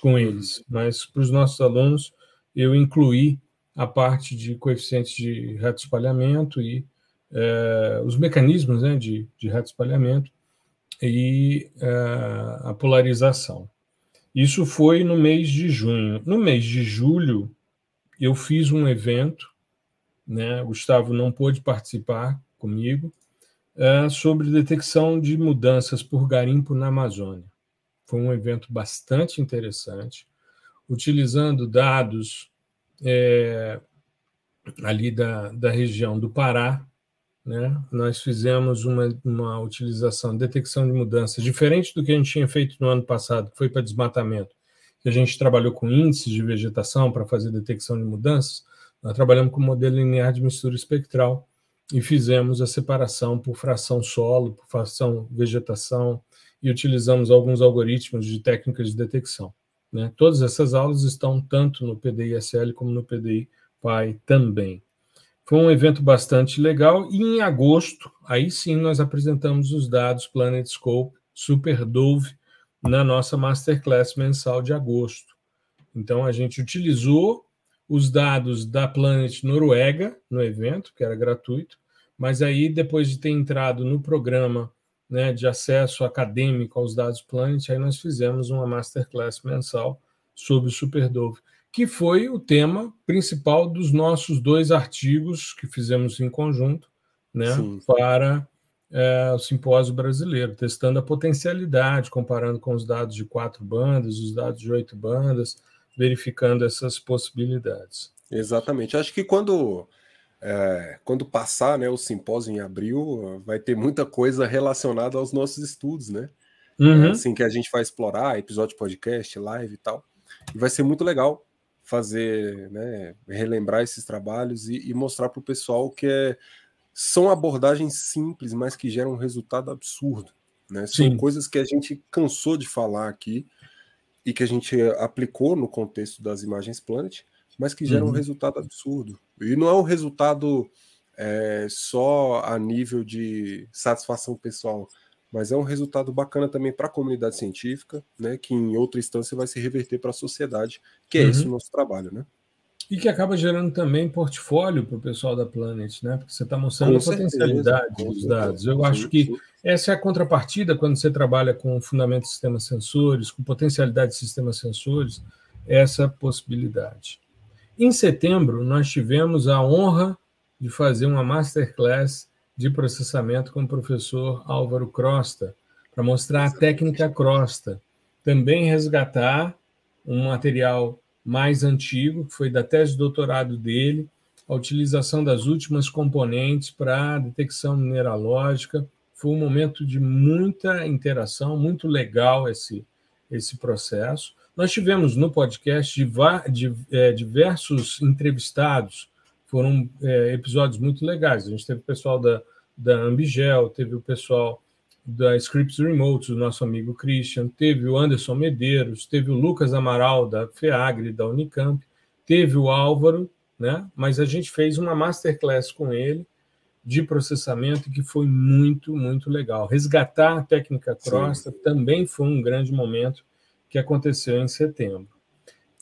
com eles. Mas para os nossos alunos, eu incluí a parte de coeficientes de reto espalhamento e é, os mecanismos né, de, de reto espalhamento e é, a polarização. Isso foi no mês de junho. No mês de julho, eu fiz um evento, né? Gustavo não pôde participar comigo, é, sobre detecção de mudanças por garimpo na Amazônia. Foi um evento bastante interessante. Utilizando dados é, ali da, da região do Pará, né? nós fizemos uma, uma utilização, detecção de mudanças, diferente do que a gente tinha feito no ano passado, que foi para desmatamento, que a gente trabalhou com índices de vegetação para fazer detecção de mudanças, nós trabalhamos com modelo linear de mistura espectral e fizemos a separação por fração solo, por fração vegetação, e utilizamos alguns algoritmos de técnicas de detecção. Né? Todas essas aulas estão tanto no PDI-SL como no PDI PAI também. Foi um evento bastante legal e em agosto, aí sim, nós apresentamos os dados Planet Scope Super Dove na nossa Masterclass mensal de agosto. Então, a gente utilizou os dados da Planet Noruega no evento, que era gratuito, mas aí, depois de ter entrado no programa né, de acesso acadêmico aos dados Planet, aí nós fizemos uma Masterclass mensal sobre o Superdove que foi o tema principal dos nossos dois artigos que fizemos em conjunto né, para é, o simpósio brasileiro, testando a potencialidade, comparando com os dados de quatro bandas, os dados de oito bandas, verificando essas possibilidades. Exatamente. Acho que quando, é, quando passar né, o simpósio em abril, vai ter muita coisa relacionada aos nossos estudos, né? Uhum. É assim que a gente vai explorar, episódio podcast, live e tal. E vai ser muito legal fazer, né, relembrar esses trabalhos e, e mostrar para o pessoal que é, são abordagens simples, mas que geram um resultado absurdo. Né? São coisas que a gente cansou de falar aqui e que a gente aplicou no contexto das imagens Planet, mas que geram uhum. um resultado absurdo. E não é um resultado é, só a nível de satisfação pessoal, mas é um resultado bacana também para a comunidade científica, né, que em outra instância vai se reverter para a sociedade, que é uhum. esse o nosso trabalho, né? E que acaba gerando também portfólio para o pessoal da Planet, né? Porque você está mostrando com a potencialidade certeza, dos dados. Eu acho que essa é a contrapartida quando você trabalha com fundamento de sistemas sensores, com potencialidade de sistemas sensores, essa possibilidade. Em setembro, nós tivemos a honra de fazer uma masterclass de processamento com o professor Álvaro Crosta, para mostrar a técnica Crosta. Também resgatar um material mais antigo, que foi da tese de doutorado dele, a utilização das últimas componentes para detecção mineralógica. Foi um momento de muita interação, muito legal esse, esse processo. Nós tivemos no podcast é, diversos entrevistados foram é, episódios muito legais. A gente teve o pessoal da, da Ambigel, teve o pessoal da Scripts Remote, o nosso amigo Christian, teve o Anderson Medeiros, teve o Lucas Amaral, da FEAGRE, da Unicamp, teve o Álvaro, né? mas a gente fez uma masterclass com ele de processamento que foi muito, muito legal. Resgatar a técnica Crosta também foi um grande momento que aconteceu em setembro.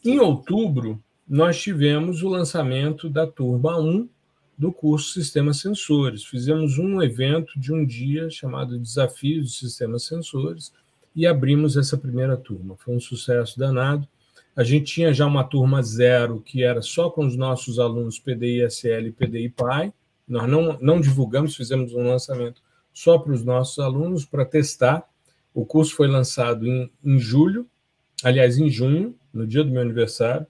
Em outubro, nós tivemos o lançamento da turma 1 do curso Sistemas Sensores. Fizemos um evento de um dia chamado Desafios de Sistemas Sensores e abrimos essa primeira turma. Foi um sucesso danado. A gente tinha já uma turma zero, que era só com os nossos alunos PDI SL e PDI PAI. Nós não, não divulgamos, fizemos um lançamento só para os nossos alunos para testar. O curso foi lançado em, em julho, aliás, em junho, no dia do meu aniversário.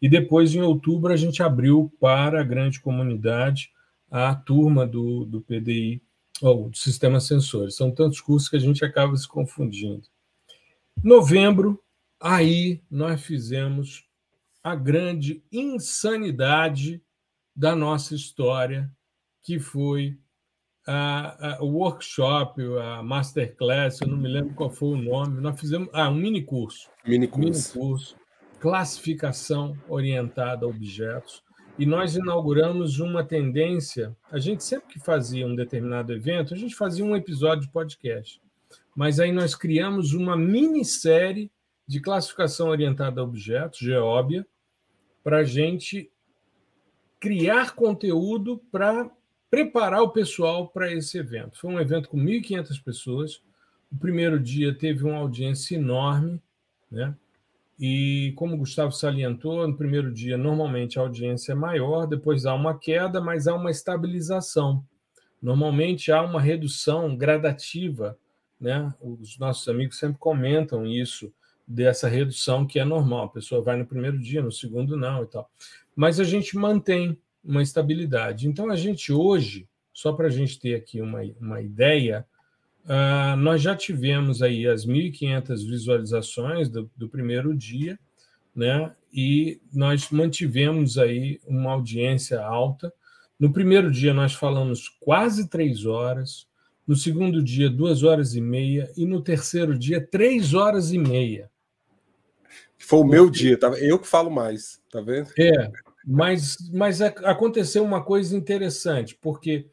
E depois, em outubro, a gente abriu para a grande comunidade a turma do, do PDI, ou do Sistema Sensores. São tantos cursos que a gente acaba se confundindo. Novembro, aí nós fizemos a grande insanidade da nossa história, que foi a, a, o workshop, a masterclass, eu não me lembro qual foi o nome, nós fizemos ah, um mini curso. Mini curso. Mini curso classificação orientada a objetos. E nós inauguramos uma tendência. A gente sempre que fazia um determinado evento, a gente fazia um episódio de podcast. Mas aí nós criamos uma minissérie de classificação orientada a objetos, Geóbia, para a gente criar conteúdo para preparar o pessoal para esse evento. Foi um evento com 1.500 pessoas. O primeiro dia teve uma audiência enorme, né? E como o Gustavo salientou, no primeiro dia, normalmente a audiência é maior, depois há uma queda, mas há uma estabilização. Normalmente há uma redução gradativa, né? Os nossos amigos sempre comentam isso dessa redução que é normal. A pessoa vai no primeiro dia, no segundo não e tal. Mas a gente mantém uma estabilidade. Então, a gente hoje, só para a gente ter aqui uma, uma ideia, uh, nós já tivemos aí as 1.500 visualizações do, do primeiro dia, né? E nós mantivemos aí uma audiência alta. No primeiro dia nós falamos quase três horas, no segundo dia duas horas e meia e no terceiro dia três horas e meia. Foi o meu dia, tá? Eu que falo mais, tá vendo? É, mas, mas aconteceu uma coisa interessante, porque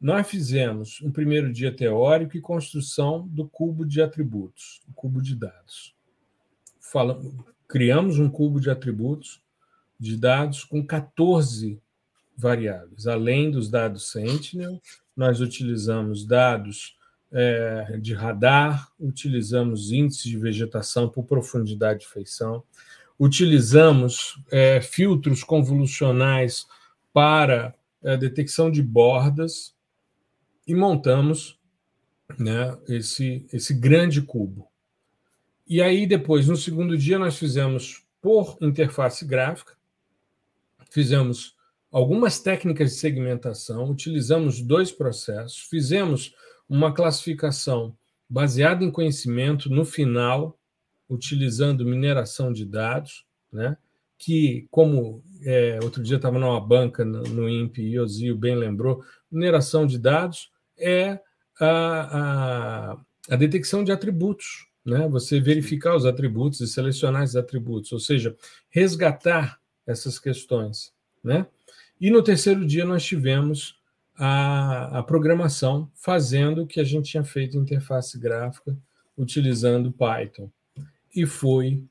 nós fizemos um primeiro dia teórico e construção do cubo de atributos, o cubo de dados. Fala, criamos um cubo de atributos de dados com 14 variáveis. Além dos dados Sentinel, nós utilizamos dados é, de radar, utilizamos índices de vegetação por profundidade de feição, utilizamos é, filtros convolucionais para é, detecção de bordas e montamos né, esse, esse grande cubo. E aí, depois, no segundo dia, nós fizemos por interface gráfica, fizemos algumas técnicas de segmentação, utilizamos dois processos, fizemos uma classificação baseada em conhecimento no final, utilizando mineração de dados, né? que, como é, outro dia estava numa banca no, no INPE e o Zio bem lembrou, mineração de dados é a, a, a detecção de atributos, né? você verificar os atributos e selecionar esses atributos, ou seja, resgatar essas questões. Né? E no terceiro dia nós tivemos a, a programação fazendo o que a gente tinha feito em interface gráfica utilizando Python. E foi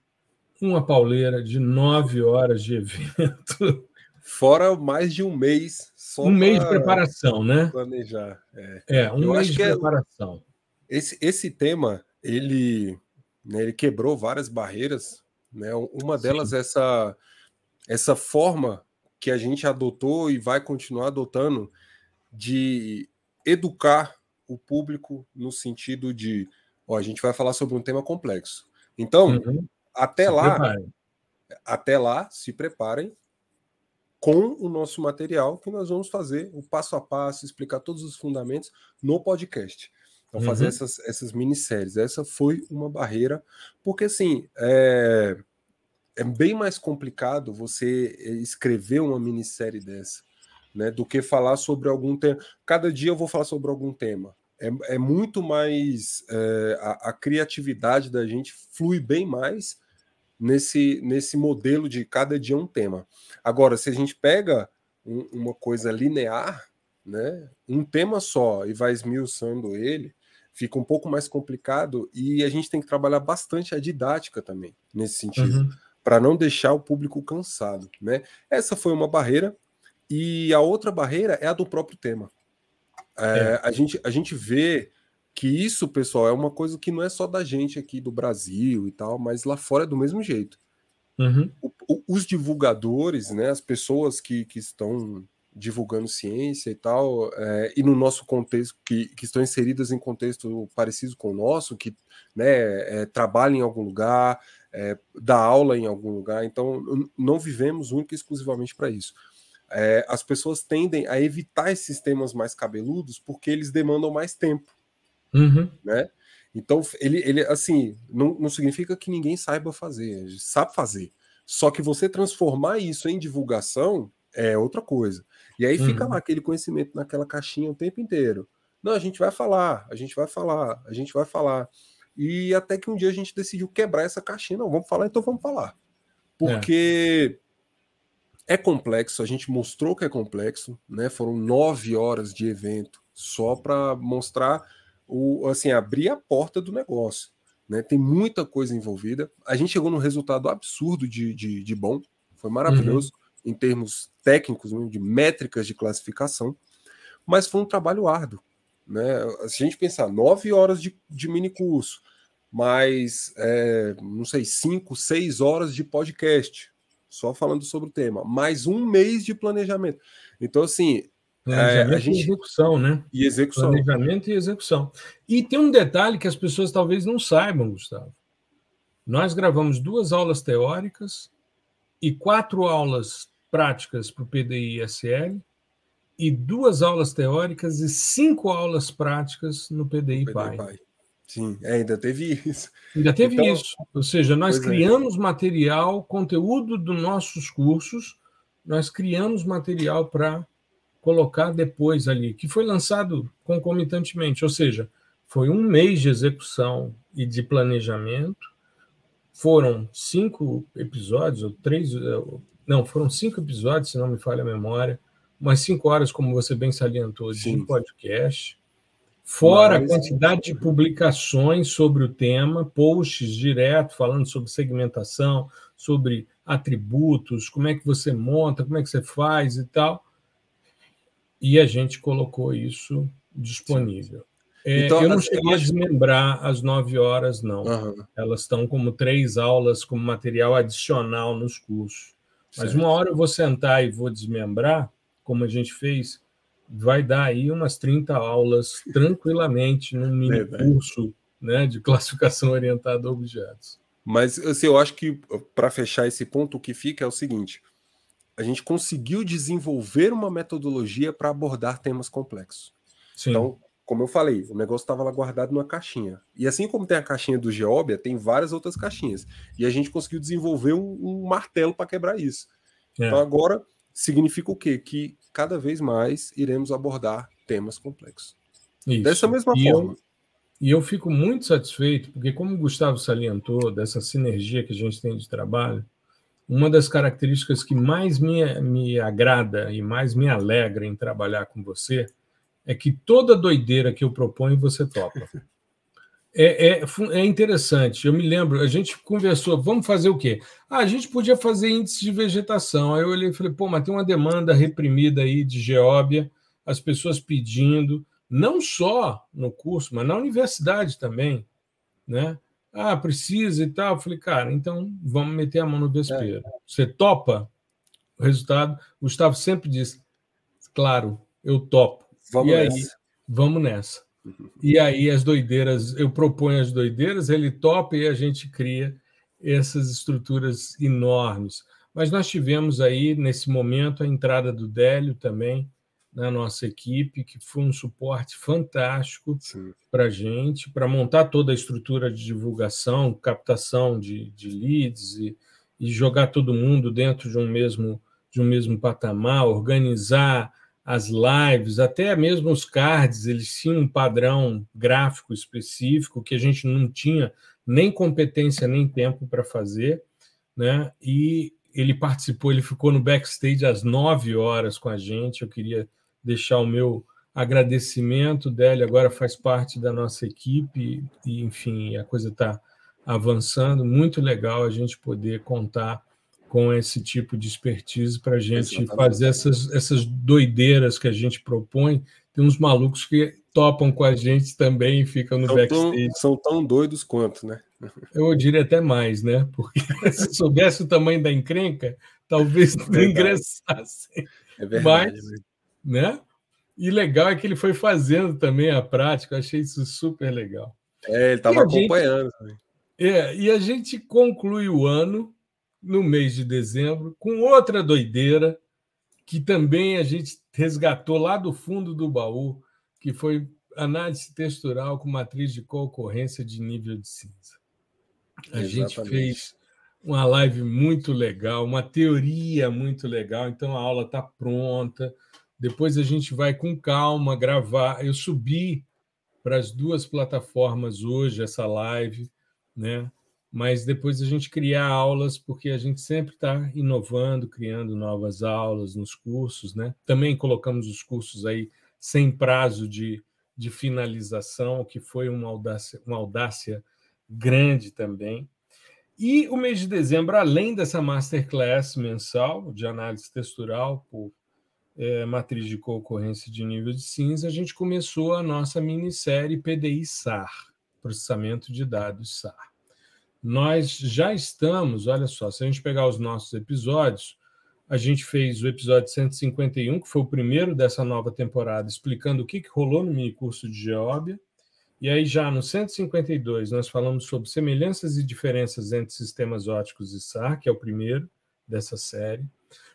uma pauleira de nove horas de evento. Fora mais de um mês. um mês de preparação, né? Planejar. É, é um Eu mês de é preparação. É, esse, esse tema, ele, né, ele quebrou várias barreiras. Né? Uma delas Sim. é essa, essa forma que a gente adotou e vai continuar adotando de educar o público no sentido de, ó, a gente vai falar sobre um tema complexo. Então, uhum. até se lá, preparem. até lá, se preparem com o nosso material que nós vamos fazer o passo a passo, explicar todos os fundamentos no podcast. Então, uhum. fazer essas, essas minisséries. Essa foi uma barreira, porque assim, é, é bem mais complicado você escrever uma minissérie dessa né, do que falar sobre algum tema. Cada dia eu vou falar sobre algum tema. É, é muito mais. É, a, a, criatividade da gente flui bem mais nesse, nesse modelo de cada dia um tema. Agora, se a gente pega um, uma coisa linear, né, um tema só e vai esmiuçando ele, fica um pouco mais complicado e a gente tem que trabalhar bastante a didática também nesse sentido. Uhum. Para não deixar o público cansado, né? Essa foi uma barreira e a outra barreira é a do próprio tema. É, é. A, gente, a gente vê que isso, pessoal, é uma coisa que não é só da gente aqui do Brasil e tal, mas lá fora é do mesmo jeito. Uhum. O, o, os divulgadores, né, as pessoas que, que estão divulgando ciência e tal, é, e no nosso contexto, que, que estão inseridas em contexto parecido com o nosso, que né, é, trabalham em algum lugar, é, dá aula em algum lugar, então não vivemos única e exclusivamente para isso é, as pessoas tendem a evitar esses temas mais cabeludos porque eles demandam mais tempo, uhum. né? Então, ele, ele assim, não, não significa que ninguém saiba fazer, sabe fazer. Só que você transformar isso em divulgação é outra coisa. E aí fica uhum. lá aquele conhecimento naquela caixinha o tempo inteiro. Não, a gente vai falar, a gente vai falar, a gente vai falar. E até que um dia a gente decidiu quebrar essa caixinha. Não, vamos falar, então vamos falar. É. Porque é complexo, a gente mostrou que é complexo, né? Foram nove horas de evento só para mostrar o assim abrir a porta do negócio. Né? Tem muita coisa envolvida. A gente chegou num resultado absurdo de, de, de bom, foi maravilhoso uhum. em termos técnicos, né? de métricas de classificação, mas foi um trabalho árduo. Né? Se a gente pensar nove horas de, de mini curso, mais é, não sei, cinco, seis horas de podcast, só falando sobre o tema, mais um mês de planejamento. Então, assim. Planejamento é, a gente... e execução, né? E execução. Planejamento e execução. E tem um detalhe que as pessoas talvez não saibam, Gustavo. Nós gravamos duas aulas teóricas e quatro aulas práticas para o PDI SL e duas aulas teóricas e cinco aulas práticas no PDI, PDI Pai. Pai. Sim, é, ainda teve isso. Ainda teve então, isso. Ou seja, nós é. criamos é. material, conteúdo dos nossos cursos, nós criamos material para colocar depois ali, que foi lançado concomitantemente. Ou seja, foi um mês de execução e de planejamento. Foram cinco episódios, ou três. Eh, não, foram cinco episódios, se não me falha a memória umas cinco horas, como você bem salientou, Sim. de podcast. Fora Mas... a quantidade de publicações sobre o tema, posts direto falando sobre segmentação, sobre atributos, como é que você monta, como é que você faz e tal. E a gente colocou isso disponível. É, então, eu não cheguei a desmembrar as nove horas, não. Uhum. Elas estão como três aulas, como material adicional nos cursos. Mas certo. uma hora eu vou sentar e vou desmembrar, como a gente fez, vai dar aí umas 30 aulas tranquilamente num mini curso né, de classificação orientada a objetos. Mas assim, eu acho que para fechar esse ponto, o que fica é o seguinte: a gente conseguiu desenvolver uma metodologia para abordar temas complexos. Sim. Então, como eu falei, o negócio estava lá guardado numa caixinha. E assim como tem a caixinha do Geobia, tem várias outras caixinhas. E a gente conseguiu desenvolver um, um martelo para quebrar isso. É. Então agora significa o quê? Que cada vez mais iremos abordar temas complexos. Isso. Dessa mesma e forma. Eu, e eu fico muito satisfeito, porque, como o Gustavo salientou, dessa sinergia que a gente tem de trabalho, uma das características que mais me, me agrada e mais me alegra em trabalhar com você é que toda doideira que eu proponho você topa. É, é, é, interessante. Eu me lembro, a gente conversou, vamos fazer o quê? Ah, a gente podia fazer índice de vegetação. Aí eu olhei e falei, pô, mas tem uma demanda reprimida aí de geóbia, as pessoas pedindo, não só no curso, mas na universidade também, né? Ah, precisa e tal. Eu falei, cara, então vamos meter a mão no vespeiro. É. Você topa? O resultado, o Gustavo sempre diz, claro, eu topo. Vamos e nessa. aí, vamos nessa. E aí as doideiras, eu proponho as doideiras, ele topa e a gente cria essas estruturas enormes. Mas nós tivemos aí, nesse momento, a entrada do Délio também na nossa equipe, que foi um suporte fantástico para a gente, para montar toda a estrutura de divulgação, captação de, de leads e, e jogar todo mundo dentro de um mesmo de um mesmo patamar, organizar as lives, até mesmo os cards, eles tinham um padrão gráfico específico que a gente não tinha nem competência nem tempo para fazer, né? E ele participou, ele ficou no backstage às nove horas com a gente. Eu queria deixar o meu agradecimento dele, agora faz parte da nossa equipe e, enfim, a coisa está avançando. Muito legal a gente poder contar com esse tipo de expertise para a gente Exatamente. fazer essas, essas doideiras que a gente propõe. Tem uns malucos que topam com a gente também e ficam no são backstage. Tão, são tão doidos quanto, né? Eu diria até mais, né? Porque se soubesse o tamanho da encrenca, talvez não ingressassem. É verdade. Mas, né? E legal é que ele foi fazendo também a prática, eu achei isso super legal. É, ele estava acompanhando gente. É, e a gente conclui o ano no mês de dezembro, com outra doideira que também a gente resgatou lá do fundo do baú, que foi análise textural com matriz de concorrência de nível de cinza. A Exatamente. gente fez uma live muito legal, uma teoria muito legal, então a aula está pronta. Depois a gente vai com calma gravar. Eu subi para as duas plataformas hoje essa live, né? Mas depois a gente criar aulas, porque a gente sempre está inovando, criando novas aulas nos cursos, né? Também colocamos os cursos aí sem prazo de, de finalização, que foi uma audácia, uma audácia grande também. E o mês de dezembro, além dessa masterclass mensal de análise textural por é, matriz de concorrência de nível de cinza, a gente começou a nossa minissérie PDI SAR, processamento de dados SAR nós já estamos, olha só, se a gente pegar os nossos episódios, a gente fez o episódio 151, que foi o primeiro dessa nova temporada, explicando o que, que rolou no mini curso de Geóbia, E aí, já no 152, nós falamos sobre semelhanças e diferenças entre sistemas óticos e SAR, que é o primeiro dessa série.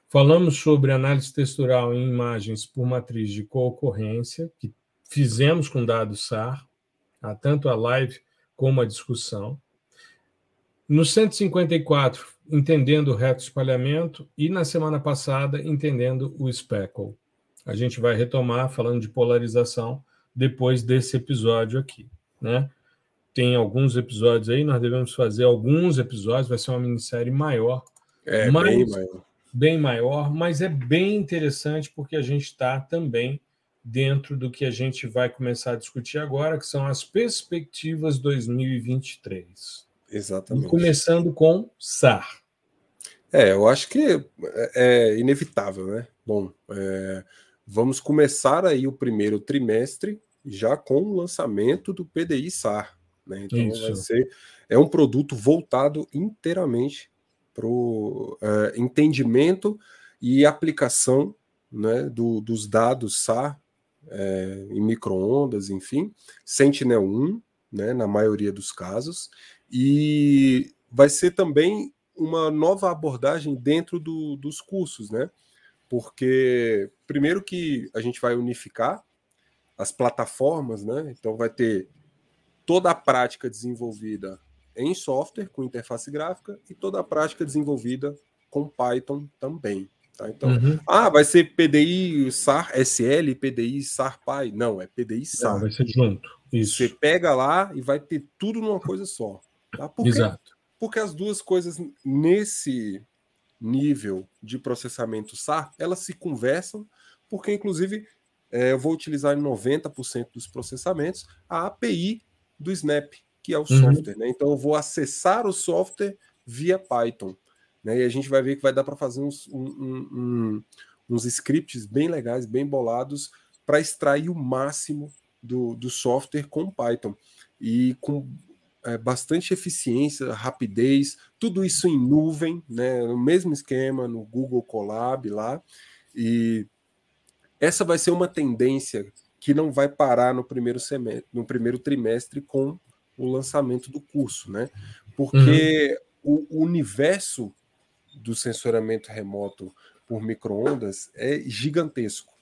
Falamos sobre análise textural em imagens por matriz de coocorrência, que fizemos com dados SAR, tanto a live como a discussão. No 154, entendendo o reto espalhamento, e na semana passada, entendendo o speckle. A gente vai retomar falando de polarização depois desse episódio aqui, né? Tem alguns episódios aí, nós devemos fazer alguns episódios, vai ser uma minissérie maior. É, mas, bem maior. Bem maior, mas é bem interessante porque a gente está também dentro do que a gente vai começar a discutir agora, que são as perspectivas 2023. Exatamente. E começando com SAR. É, eu acho que é, é inevitável, né? Bom, é, vamos começar aí o primeiro trimestre já com o lançamento do PDI SAR. Né? Então Isso. vai ser é um produto voltado inteiramente para o é, entendimento e aplicação né, do, dos dados SAR é, em microondas, enfim, Sentinel-1, né, na maioria dos casos, e vai ser também uma nova abordagem dentro do, dos cursos, né? Porque primeiro que a gente vai unificar as plataformas, né? Então vai ter toda a prática desenvolvida em software com interface gráfica e toda a prática desenvolvida com Python também. Tá? Então, uhum. ah, vai ser PDI SAR SL, PDI SAR PY. Não, é PDI SAR. Não, vai ser junto. Isso. Você pega lá e vai ter tudo numa coisa só. Tá? Porque, Exato. Porque as duas coisas nesse nível de processamento SAR, elas se conversam, porque inclusive é, eu vou utilizar em 90% dos processamentos a API do Snap, que é o uhum. software. Né? Então eu vou acessar o software via Python. Né? E a gente vai ver que vai dar para fazer uns, um, um, uns scripts bem legais, bem bolados, para extrair o máximo do, do software com Python. E com é, bastante eficiência, rapidez, tudo isso em nuvem, né, no mesmo esquema, no Google Colab lá. E essa vai ser uma tendência que não vai parar no primeiro semestre, no primeiro trimestre com o lançamento do curso, né? Porque uhum. o, universo do sensoramento remoto por microondas é gigantesco.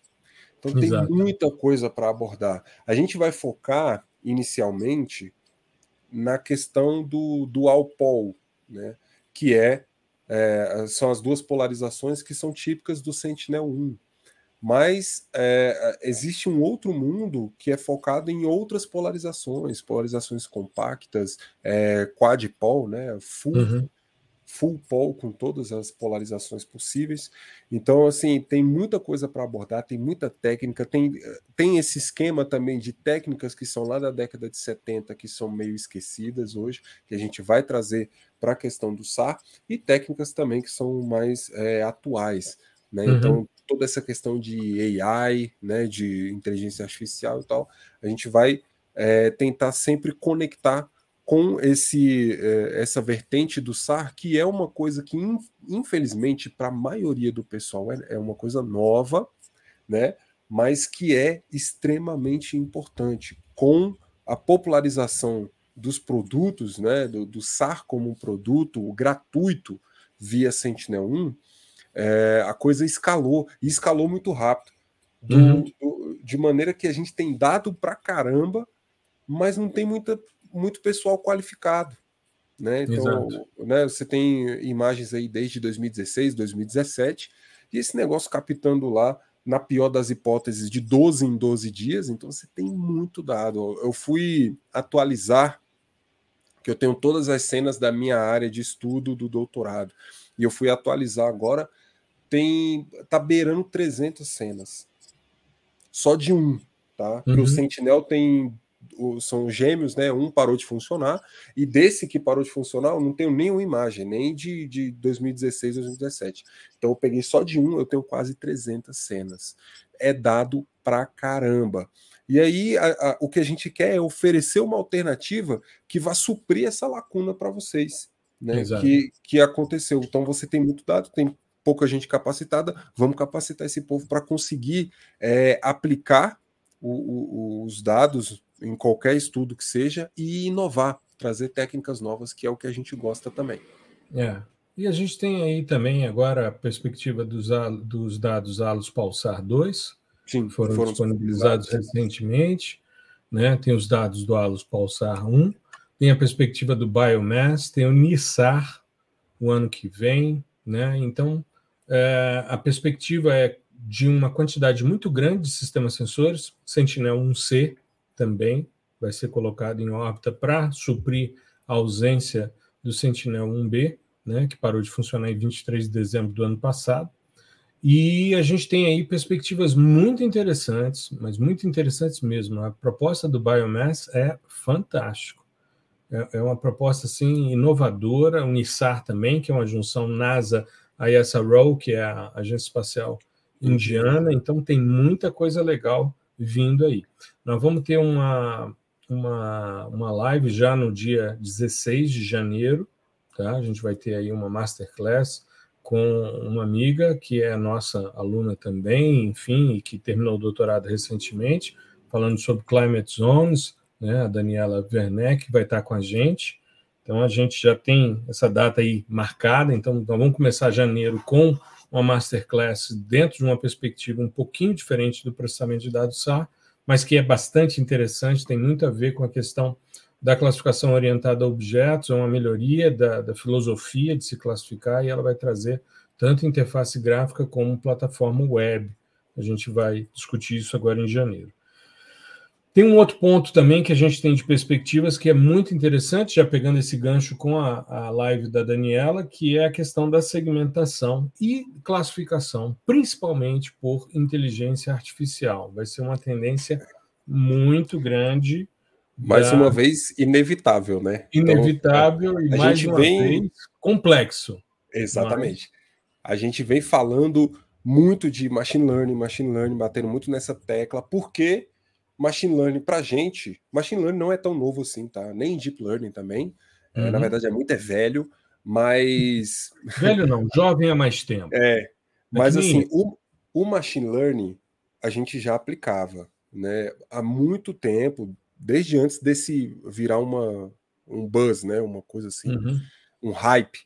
Então tem Exato. muita coisa para abordar. A gente vai focar inicialmente na questão do dual pole, né? que é, é, são as duas polarizações que são típicas do Sentinel-1. Mas é, existe um outro mundo que é focado em outras polarizações, polarizações compactas, é, quadpol, né, full, uhum full pole com todas as polarizações possíveis. Então, assim, tem muita coisa para abordar, tem muita técnica, tem, tem esse esquema também de técnicas que são lá da década de 70, que são meio esquecidas hoje, que a gente vai trazer para a questão do SAR, e técnicas também que são mais é, atuais. Né? Uhum. Então, toda essa questão de AI, né, de inteligência artificial e tal, a gente vai é, tentar sempre conectar com esse eh, essa vertente do SAR, que é uma coisa que, infelizmente, para a maioria do pessoal é, é uma coisa nova, né? mas que é extremamente importante. Com a popularização dos produtos, né, do, do SAR como um produto gratuito via Sentinel-1, é, a coisa escalou, e escalou muito rápido. Do, uhum. do, de maneira que a gente tem dado para caramba, mas não tem muita muito pessoal qualificado. Né? Então, né, você tem imagens aí desde 2016, 2017, e esse negócio captando lá, na pior das hipóteses, de 12 em 12 dias, então você tem muito dado. Eu fui atualizar, que eu tenho todas as cenas da minha área de estudo do doutorado, e eu fui atualizar agora, tem tá beirando 300 cenas. Só de um, tá? Uhum. o Sentinel tem são gêmeos, né? Um parou de funcionar, e desse que parou de funcionar, eu não tenho nenhuma imagem, nem de, de 2016, 2017. Então eu peguei só de um, eu tenho quase 300 cenas. É dado pra caramba. E aí a, a, o que a gente quer é oferecer uma alternativa que vá suprir essa lacuna para vocês, né? Que, que aconteceu. Então você tem muito dado, tem pouca gente capacitada, vamos capacitar esse povo para conseguir é, aplicar o, o, os dados em qualquer estudo que seja, e inovar, trazer técnicas novas, que é o que a gente gosta também. É. E a gente tem aí também agora a perspectiva dos, dos dados ALOS Pulsar 2, Sim, foram, foram disponibilizados recentemente, né? Tem os dados do ALOS Pulsar 1, tem a perspectiva do Biomass, tem o NISAR o ano que vem, né? Então, é, a perspectiva é de uma quantidade muito grande de sistemas sensores, Sentinel-1C também vai ser colocado em órbita para suprir a ausência do Sentinel-1B, né, que parou de funcionar em 23 de dezembro do ano passado. E a gente tem aí perspectivas muito interessantes, mas muito interessantes mesmo. A proposta do Biomass é fantástico. É, é uma proposta assim inovadora, o NISAR também, que é uma junção NASA ISRO, que é a Agência Espacial Indiana, então tem muita coisa legal vindo aí. Nós vamos ter uma, uma, uma live já no dia 16 de janeiro, tá? A gente vai ter aí uma masterclass com uma amiga que é nossa aluna também, enfim, e que terminou o doutorado recentemente, falando sobre climate zones, né? A Daniela Werneck vai estar com a gente. Então a gente já tem essa data aí marcada, então nós vamos começar janeiro com uma masterclass dentro de uma perspectiva um pouquinho diferente do processamento de dados SAR, mas que é bastante interessante, tem muito a ver com a questão da classificação orientada a objetos, é uma melhoria da, da filosofia de se classificar e ela vai trazer tanto interface gráfica como plataforma web. A gente vai discutir isso agora em janeiro. Tem um outro ponto também que a gente tem de perspectivas que é muito interessante, já pegando esse gancho com a, a live da Daniela, que é a questão da segmentação e classificação, principalmente por inteligência artificial. Vai ser uma tendência muito grande. Mais da... uma vez, inevitável, né? Então, inevitável então, e mais uma vem... vez complexo. Exatamente. Mas... A gente vem falando muito de machine learning, machine learning, batendo muito nessa tecla, porque machine learning para gente, machine learning não é tão novo assim, tá? Nem deep learning também. Uhum. É, na uhum. verdade, é muito é velho, mas. Velho não, jovem há mais tempo. É. é mas assim, o, o machine learning a gente já aplicava, né? Há muito tempo, desde antes desse virar uma, um buzz, né? Uma coisa assim, uhum. um hype.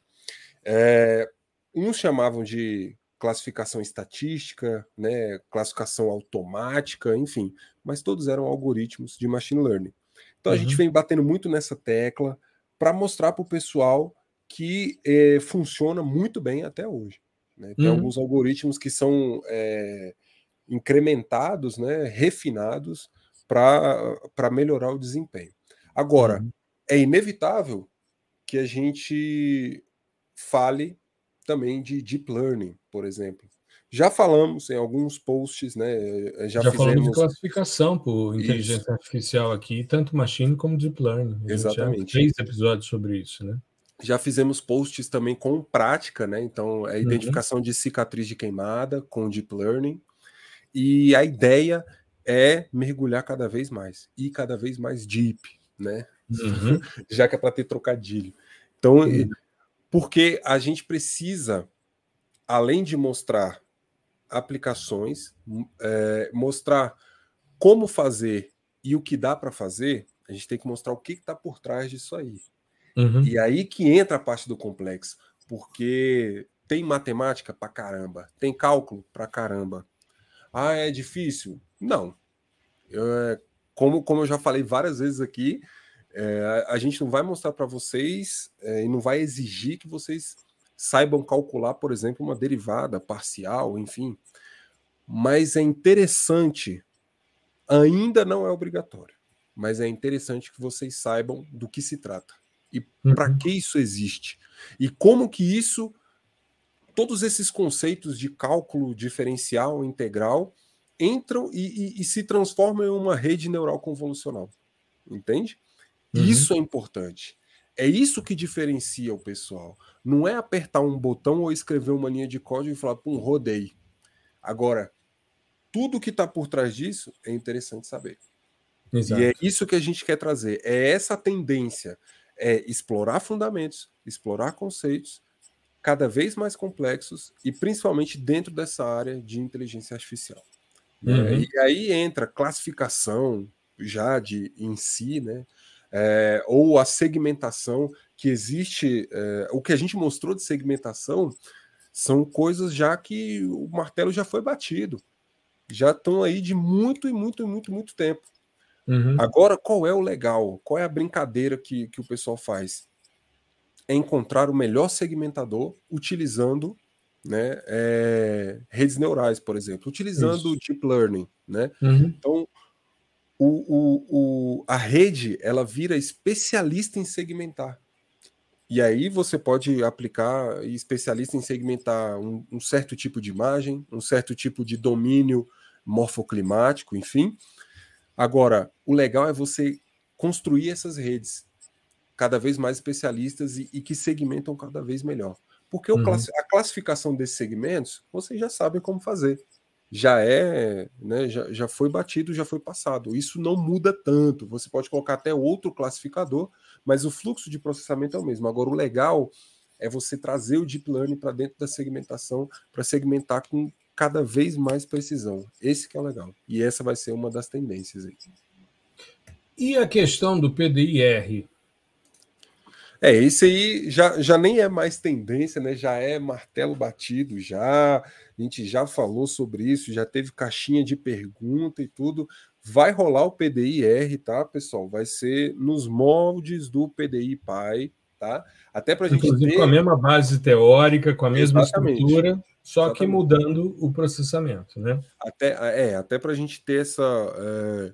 É, uns chamavam de classificação estatística, né, classificação automática, enfim, mas todos eram algoritmos de machine learning. Então uhum. a gente uhum. vem batendo muito nessa tecla para mostrar para o pessoal que é, funciona muito bem até hoje. Né? Tem uhum. alguns algoritmos que são é, incrementados, né, refinados para melhorar o desempenho. Agora, uhum. é inevitável que a gente fale também de deep learning, por exemplo. Já falamos em alguns posts, né? Eh, já, já fizemos... falamos de classificação por inteligência isso. artificial aqui, tanto machine como deep learning. A Exatamente. três episódios sobre isso, né? Já fizemos posts também com prática, né? Então, a é uhum. identificação uhum. de cicatriz de queimada com deep learning. E a ideia é mergulhar cada vez mais e cada vez mais deep, né? Uhum. Já que é para ter trocadilho. Então, uhum porque a gente precisa, além de mostrar aplicações, é, mostrar como fazer e o que dá para fazer, a gente tem que mostrar o que está por trás disso aí. Uhum. E aí que entra a parte do complexo, porque tem matemática para caramba, tem cálculo para caramba. Ah, é difícil? Não. Eu, é, como, como eu já falei várias vezes aqui, é, a gente não vai mostrar para vocês é, e não vai exigir que vocês saibam calcular, por exemplo, uma derivada parcial, enfim. Mas é interessante, ainda não é obrigatório, mas é interessante que vocês saibam do que se trata e uhum. para que isso existe e como que isso, todos esses conceitos de cálculo diferencial integral entram e, e, e se transformam em uma rede neural convolucional, entende? Uhum. Isso é importante. É isso que diferencia o pessoal. Não é apertar um botão ou escrever uma linha de código e falar, pum, rodei. Agora, tudo que está por trás disso é interessante saber. Exato. E é isso que a gente quer trazer. É essa tendência. É explorar fundamentos, explorar conceitos cada vez mais complexos e principalmente dentro dessa área de inteligência artificial. Uhum. É, e aí entra classificação, já de em si, né? É, ou a segmentação que existe, é, o que a gente mostrou de segmentação são coisas já que o martelo já foi batido, já estão aí de muito e muito e muito muito tempo. Uhum. Agora, qual é o legal? Qual é a brincadeira que, que o pessoal faz? É encontrar o melhor segmentador utilizando né, é, redes neurais, por exemplo, utilizando o deep learning, né? Uhum. Então, o, o, o, a rede ela vira especialista em segmentar. E aí você pode aplicar especialista em segmentar um, um certo tipo de imagem, um certo tipo de domínio morfoclimático, enfim. Agora, o legal é você construir essas redes cada vez mais especialistas e, e que segmentam cada vez melhor. Porque uhum. a classificação desses segmentos, vocês já sabem como fazer. Já é, né, já, já foi batido, já foi passado. Isso não muda tanto. Você pode colocar até outro classificador, mas o fluxo de processamento é o mesmo. Agora, o legal é você trazer o deep learning para dentro da segmentação, para segmentar com cada vez mais precisão. Esse que é o legal. E essa vai ser uma das tendências aí. E a questão do PDIR? É, esse aí já, já nem é mais tendência, né? Já é martelo batido, já. A gente já falou sobre isso, já teve caixinha de pergunta e tudo. Vai rolar o PDI-R, tá, pessoal? Vai ser nos moldes do PDI Pai, tá? Até para gente ter... com a mesma base teórica, com a mesma Exatamente. estrutura, só Exatamente. que mudando o processamento, né? Até, é, até para a gente ter essa... É...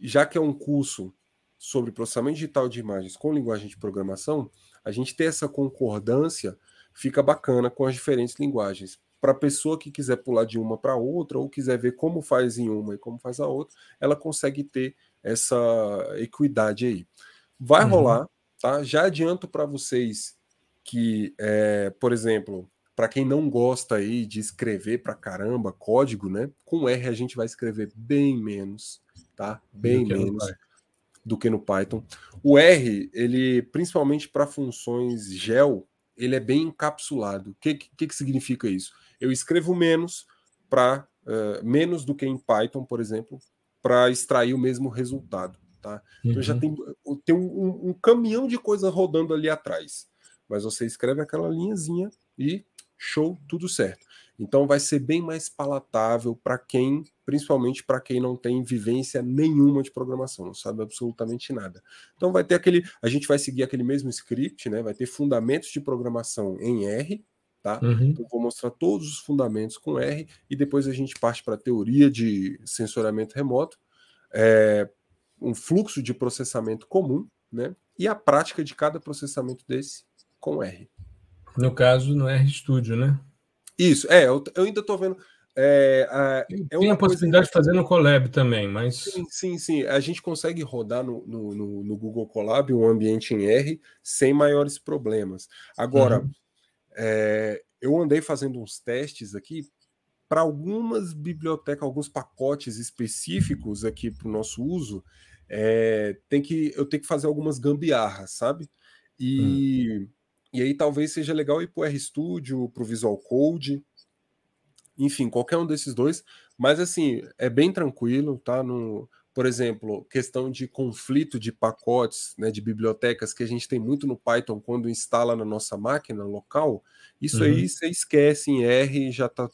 Já que é um curso sobre processamento digital de imagens com linguagem de programação, a gente ter essa concordância fica bacana com as diferentes linguagens. Para a pessoa que quiser pular de uma para outra ou quiser ver como faz em uma e como faz a outra, ela consegue ter essa equidade aí. Vai uhum. rolar, tá? Já adianto para vocês que, é, por exemplo, para quem não gosta aí de escrever para caramba código, né? Com R a gente vai escrever bem menos, tá? Bem menos do que no Python. O R, ele principalmente para funções gel, ele é bem encapsulado. O que, que, que significa isso? Eu escrevo menos para uh, eh, menos do que em Python, por exemplo, para extrair o mesmo resultado. Tá? Uhum. Então já uhum. tem, tem um, um, caminhão de coisa rodando ali atrás. Mas você escreve aquela linhazinha e show, tudo certo. Então vai ser bem mais palatável para quem, principalmente para quem não tem vivência nenhuma de programação, não sabe absolutamente nada. Então vai ter aquele, a gente vai seguir aquele mesmo script, né? Vai ter fundamentos de programação em R, tá? Uhum. Então vou mostrar todos os fundamentos com R e depois a gente parte para a teoria de sensoramento remoto, é, um fluxo de processamento comum, né? E a prática de cada processamento desse com R. No caso, no RStudio, né? Isso, é, eu, eu ainda estou vendo. É, é Tem a possibilidade de fazer no Colab também, mas. Sim, sim, sim. A gente consegue rodar no, no, no, no Google Colab um ambiente em R sem maiores problemas. Agora, uhum. é, eu andei fazendo uns testes aqui para algumas bibliotecas, alguns pacotes específicos aqui para o nosso uso. É, tem que eu tenho que fazer algumas gambiarras, sabe? E. Uhum e aí talvez seja legal ir para o RStudio, para o Visual Code, enfim, qualquer um desses dois. Mas assim, é bem tranquilo, tá? No, por exemplo, questão de conflito de pacotes, né, de bibliotecas que a gente tem muito no Python quando instala na nossa máquina local, isso uhum. aí você esquece em R já está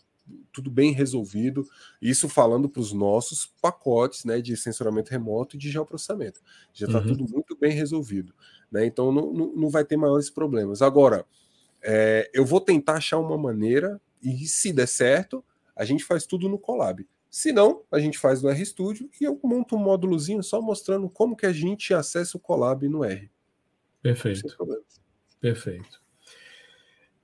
tudo bem resolvido. Isso falando para os nossos pacotes né, de sensoramento remoto e de geoprocessamento. Já está uhum. tudo muito bem resolvido. Né? Então não, não, não, vai ter maiores problemas. Agora, é, eu vou tentar achar uma maneira, e se der certo, a gente faz tudo no Colab. Se não, a gente faz no RStudio e eu monto um módulozinho só mostrando como que a gente acessa o Colab no R. Perfeito. Perfeito.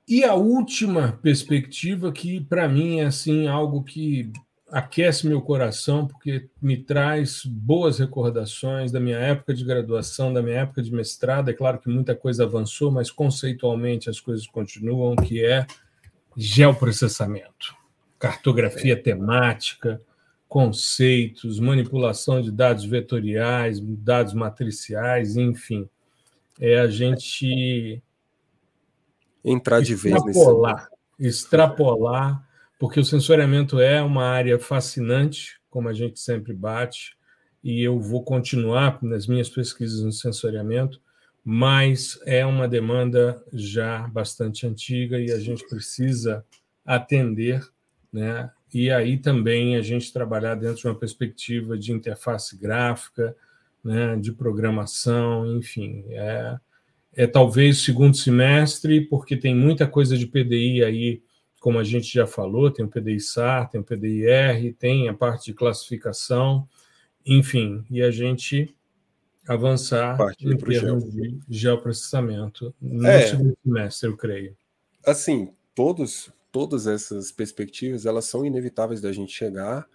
E a última perspectiva que para mim é assim algo que aquece meu coração porque me traz boas recordações da minha época de graduação, da minha época de mestrado. É claro que muita coisa avançou, mas conceitualmente as coisas continuam, que é geoprocessamento, cartografia temática, conceitos, manipulação de dados vetoriais, dados matriciais, enfim. É a gente entrar de vez nesse extrapolar porque o sensoriamento é uma área fascinante, como a gente sempre bate, e eu vou continuar nas minhas pesquisas no sensoriamento, mas é uma demanda já bastante antiga e a gente precisa atender, né? E aí também a gente trabalhar dentro de uma perspectiva de interface gráfica, né, de programação, enfim, é, é talvez segundo semestre, porque tem muita coisa de PDI aí, como a gente já falou, tem o PDI SAR, tem o PDI R, tem a parte de classificação, enfim, e a gente avançar em termos de geoprocessamento no é, segundo semestre, eu creio. Assim, todos, todas essas perspectivas, elas são inevitáveis da gente chegar,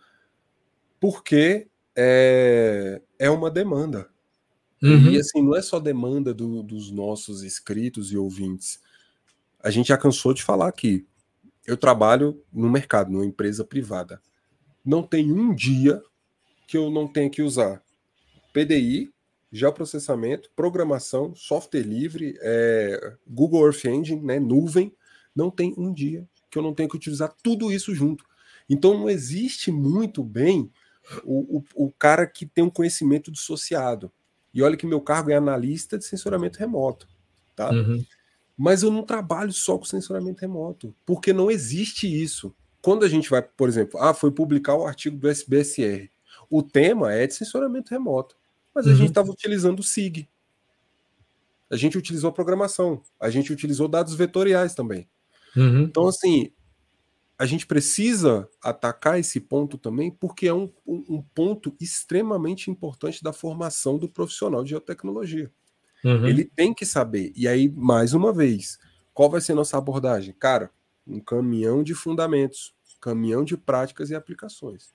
porque é, é uma demanda. Uhum. E assim, não é só demanda do, dos nossos inscritos e ouvintes. A gente já cansou de falar aqui. Eu trabalho no mercado, numa empresa privada. Não tem um dia que eu não tenha que usar PDI, geoprocessamento, programação, software livre, é, Google Earth Engine, né, nuvem. Não tem um dia que eu não tenha que utilizar tudo isso junto. Então não existe muito bem o, o, o cara que tem um conhecimento dissociado. E olha que meu cargo é analista de sensoramento remoto, tá? Uhum. Mas eu não trabalho só com sensoramento remoto, porque não existe isso. Quando a gente vai, por exemplo, ah, foi publicar o artigo do SBSR. O tema é de sensoramento remoto, mas a uhum. gente estava utilizando o SIG. A gente utilizou a programação, a gente utilizou dados vetoriais também. Uhum. Então, assim, a gente precisa atacar esse ponto também, porque é um, um, ponto extremamente importante da formação do profissional de geotecnologia. Uhum. Ele tem que saber. E aí, mais uma vez, qual vai ser nossa abordagem? Cara, um caminhão de fundamentos, caminhão de práticas e aplicações.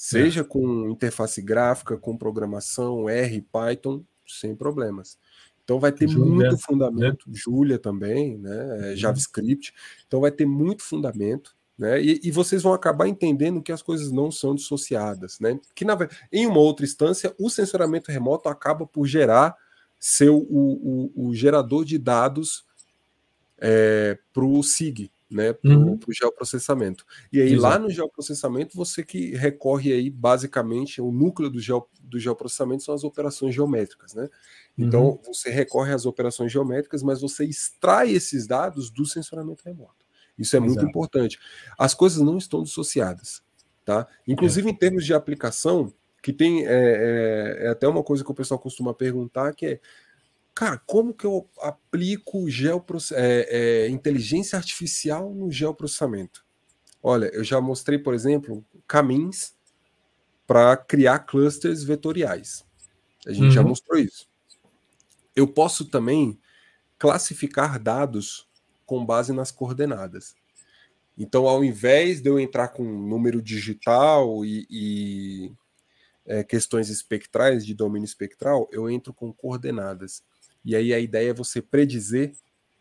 Seja é. com interface gráfica, com programação, R, Python, sem problemas. Então vai ter Julia, muito fundamento, né? Julia também, né? Uhum. JavaScript. Então vai ter muito fundamento né? E, e, vocês vão acabar entendendo que as coisas não são dissociadas. Né? Que, na, em uma outra instância, o sensoramento remoto acaba por gerar seu, o, o, o gerador de dados é, para o SIG, né, para o uhum. geoprocessamento. E aí, Exato. lá no geoprocessamento, você que recorre aí, basicamente, o núcleo do, geo, do geoprocessamento são as operações geométricas, né? Então, uhum. você recorre às operações geométricas, mas você extrai esses dados do sensoramento remoto. Isso é muito importante. As coisas não estão dissociadas, tá? Inclusive é. em termos de aplicação, que tem é, é, é, até uma coisa que o pessoal costuma perguntar, que é, cara, como que eu aplico é, é, inteligência artificial no geoprocessamento? Olha, eu já mostrei, por exemplo, caminhos para criar clusters vetoriais. A gente uhum. já mostrou isso. Eu posso também classificar dados com base nas coordenadas. Então, ao invés de eu entrar com número digital e, e é, questões espectrais, de domínio espectral, eu entro com coordenadas. E aí a ideia é você predizer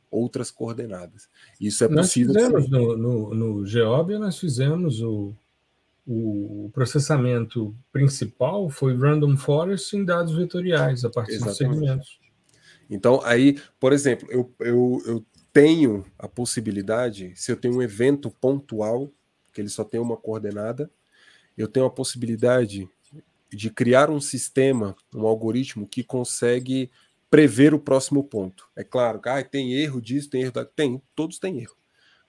outras coordenadas. Isso é nós possível. Fizemos no, no, no Geobia, nós fizemos o, o processamento principal foi random forest em dados vetoriais, a partir Exatamente. dos segmentos. Então, aí, por exemplo, eu, eu, eu tenho a possibilidade, se eu tenho um evento pontual, que ele só tem uma coordenada, eu tenho a possibilidade de criar um sistema, um algoritmo que consegue prever o próximo ponto. É claro que ah, tem erro disso, tem erro da... Tem, todos têm erro.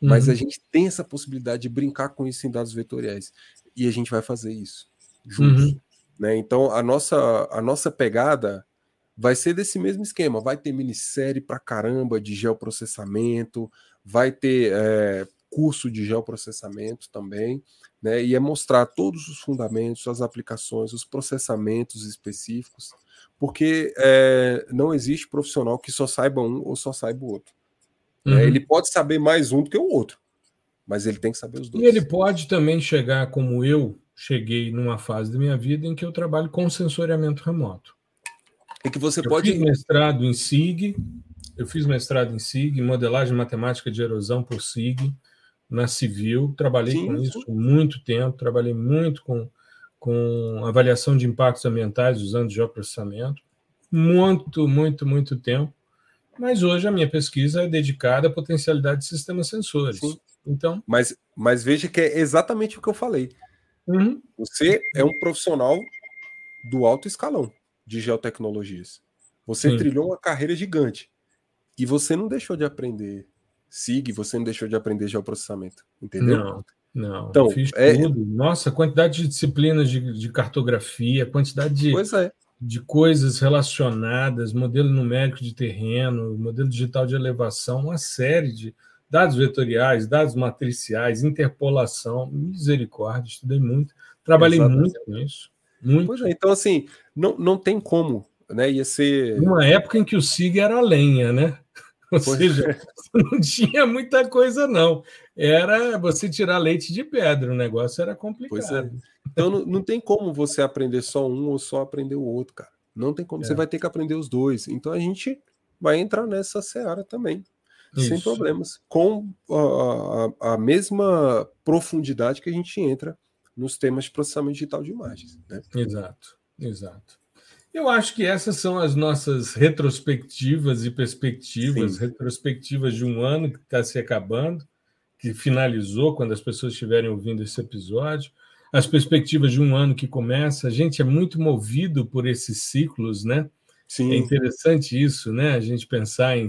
Uhum. Mas a gente tem essa possibilidade de brincar com isso em dados vetoriais. E a gente vai fazer isso juntos. Uhum. Né? Então, a nossa, a nossa pegada vai ser desse mesmo esquema. Vai ter minissérie pra caramba de geoprocessamento, vai ter é, curso de geoprocessamento também, né? E é mostrar todos os fundamentos, as aplicações, os processamentos específicos, porque é, não existe profissional que só saiba um ou só saiba o outro. Né? Uhum. Ele pode saber mais um do que o outro, mas ele tem que saber os dois. E ele pode também chegar como eu cheguei numa fase da minha vida em que eu trabalho com sensoriamento remoto. E que você eu pode. Fiz mestrado em SIG, eu fiz mestrado em SIG, modelagem matemática de erosão por SIG, na civil. Trabalhei Sim. com isso muito tempo, trabalhei muito com, com avaliação de impactos ambientais usando geoprocessamento. Muito, muito, muito tempo. Mas hoje a minha pesquisa é dedicada à potencialidade de sistemas sensores. Sim. Então, mas, mas veja que é exatamente o que eu falei. Uhum. Você é um profissional do alto escalão de geotecnologias. Você Sim. trilhou uma carreira gigante e você não deixou de aprender SIG, você não deixou de aprender geoprocessamento, entendeu? Não, não. Então, fiz é... tudo. Nossa, quantidade de disciplinas de, de cartografia, quantidade de, é. de coisas relacionadas, modelo numérico de terreno, modelo digital de elevação, uma série de dados vetoriais, dados matriciais, interpolação, misericórdia, estudei muito, trabalhei Exatamente. muito com isso. Muito. Pois é, então assim, não, não tem como, né? Ia ser. Uma época em que o SIG era lenha, né? Ou pois seja, é. não tinha muita coisa, não. Era você tirar leite de pedra, o negócio era complicado. Pois é. Então não, não tem como você aprender só um ou só aprender o outro, cara. Não tem como, é. você vai ter que aprender os dois. Então a gente vai entrar nessa seara também. Isso. sem problemas, com a, a, a, mesma profundidade que a gente entra nos temas de processamento digital de imagens. Né? Exato, exato. Eu acho que essas são as nossas retrospectivas e perspectivas, Sim. retrospectivas de um ano que está se acabando, que finalizou quando as pessoas estiverem ouvindo esse episódio, as perspectivas de um ano que começa. A gente é muito movido por esses ciclos, né? Sim. É interessante isso, né? A gente pensar em.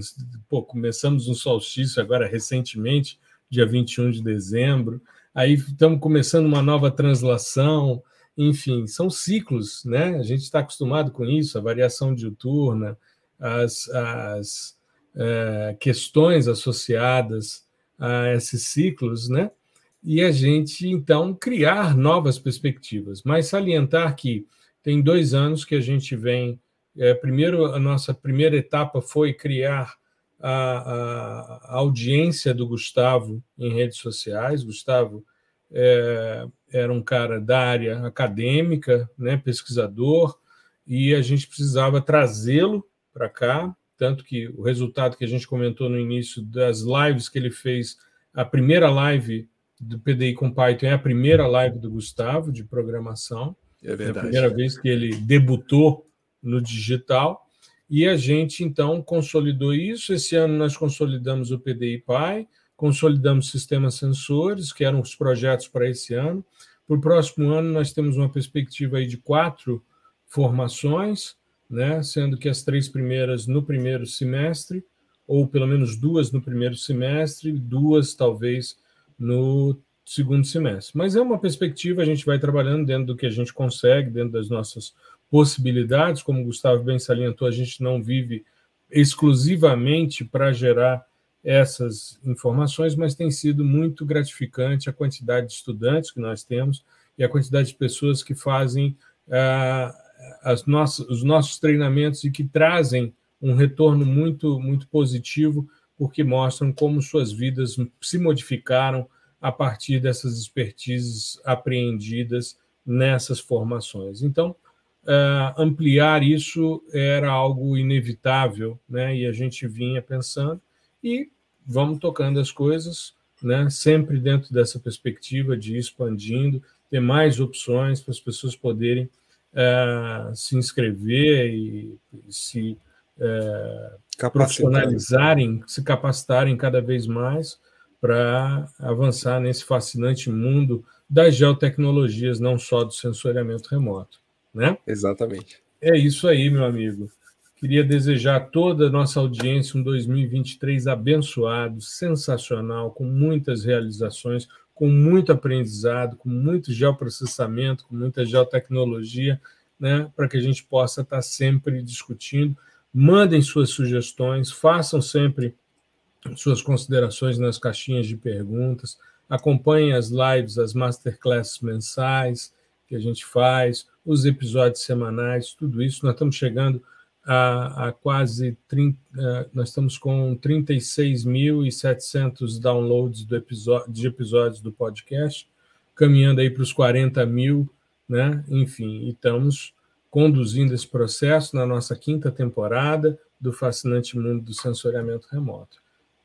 Pô, começamos um solstício agora recentemente, dia 21 de dezembro, aí estamos começando uma nova translação, enfim, são ciclos, né? A gente está acostumado com isso, a variação diuturna, as, as é, questões associadas a esses ciclos, né? E a gente, então, criar novas perspectivas, mas salientar que tem dois anos que a gente vem é, primeiro, a nossa primeira etapa foi criar a, a, a audiência do Gustavo em redes sociais. Gustavo é, era um cara da área acadêmica, né, pesquisador, e a gente precisava trazê-lo para cá, tanto que o resultado que a gente comentou no início das lives que ele fez, a primeira live do PDI com Python é a primeira live do Gustavo de programação. É verdade. É a primeira vez que ele debutou no digital. E a gente, então, consolidou isso. Esse ano nós consolidamos o PDI Pai, consolidamos sistemas sensores, que eram os projetos para esse ano. Para o próximo ano, nós temos uma perspectiva aí de quatro formações, né? sendo que as três primeiras no primeiro semestre, ou pelo menos duas no primeiro semestre, duas talvez no segundo semestre. Mas é uma perspectiva, a gente vai trabalhando dentro do que a gente consegue, dentro das nossas possibilidades, como o Gustavo bem salientou, a gente não vive exclusivamente para gerar essas informações, mas tem sido muito gratificante a quantidade de estudantes que nós temos e a quantidade de pessoas que fazem ah, as nossas, os nossos treinamentos e que trazem um retorno muito, muito positivo, porque mostram como suas vidas se modificaram a partir dessas expertises apreendidas nessas formações. Então, uh, ampliar isso era algo inevitável, né? E a gente vinha pensando e vamos tocando as coisas, né? Sempre dentro dessa perspectiva de ir expandindo, ter mais opções para as pessoas poderem uh, se inscrever e, e se uh, profissionalizarem, se capacitarem cada vez mais para avançar nesse fascinante mundo das geotecnologias, não só do sensoriamento remoto né? Exatamente. É isso aí, meu amigo. Queria desejar a toda a nossa audiência um 2023 abençoado, sensacional, com muitas realizações, com muito aprendizado, com muito geoprocessamento, com muita geotecnologia, né, para que a gente possa estar sempre discutindo. Mandem suas sugestões, façam sempre suas considerações nas caixinhas de perguntas, acompanhem as lives, as masterclasses mensais que a gente faz, os episódios semanais, tudo isso. Nós estamos chegando a, a quase 30, uh, nós estamos com 36.700 downloads do episódio, de episódios do podcast, caminhando aí para os 40 mil, né? Enfim, estamos conduzindo esse processo na nossa quinta temporada do Fascinante Mundo do Sensoriamento Remoto.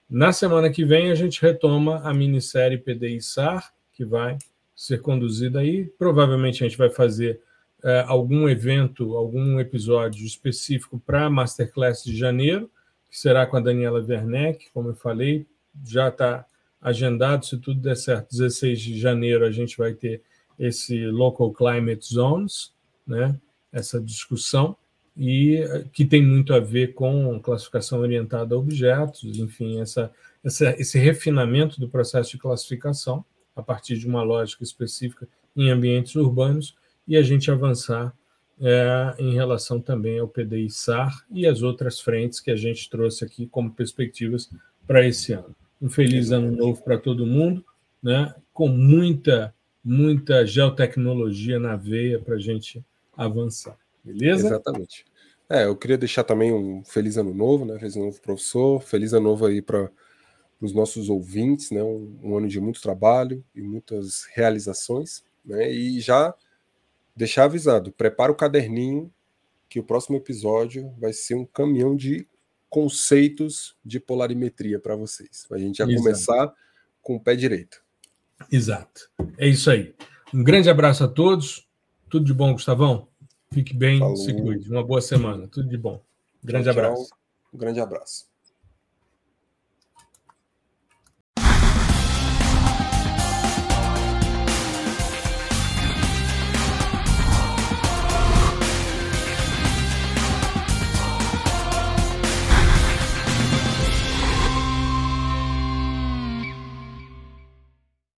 Na semana que vem, a gente retoma a minissérie PDI SAR, que vai ser conduzida aí. Provavelmente a gente vai fazer é, algum evento, algum episódio específico para a Masterclass de janeiro, que será com a Daniela Werneck, como eu falei, já está agendado, se tudo der certo, 16 de janeiro a gente vai ter esse Local Climate Zones, né? essa discussão e que tem muito a ver com classificação orientada a objetos, enfim, essa, essa, esse refinamento do processo de classificação a partir de uma lógica específica em ambientes urbanos e a gente avançar é, em relação também ao PDI-SAR e as outras frentes que a gente trouxe aqui como perspectivas para esse ano. Um feliz ano novo para todo mundo, né? com muita, muita geotecnologia na veia para a gente avançar. Beleza? Exatamente. É, eu queria deixar também um feliz ano novo, né? Feliz ano novo, professor. Feliz ano novo aí para os nossos ouvintes, né? Um, um, ano de muito trabalho e muitas realizações, né? E já deixar avisado, prepara o caderninho que o próximo episódio vai ser um caminhão de conceitos de polarimetria para vocês. A gente já Exato. começar com o pé direito. Exato. É isso aí. Um grande abraço a todos. Tudo de bom, Gustavão. Fique bem, Falou. se cuide. Uma boa semana. Tudo de bom. Grande tchau, abraço. Um grande abraço.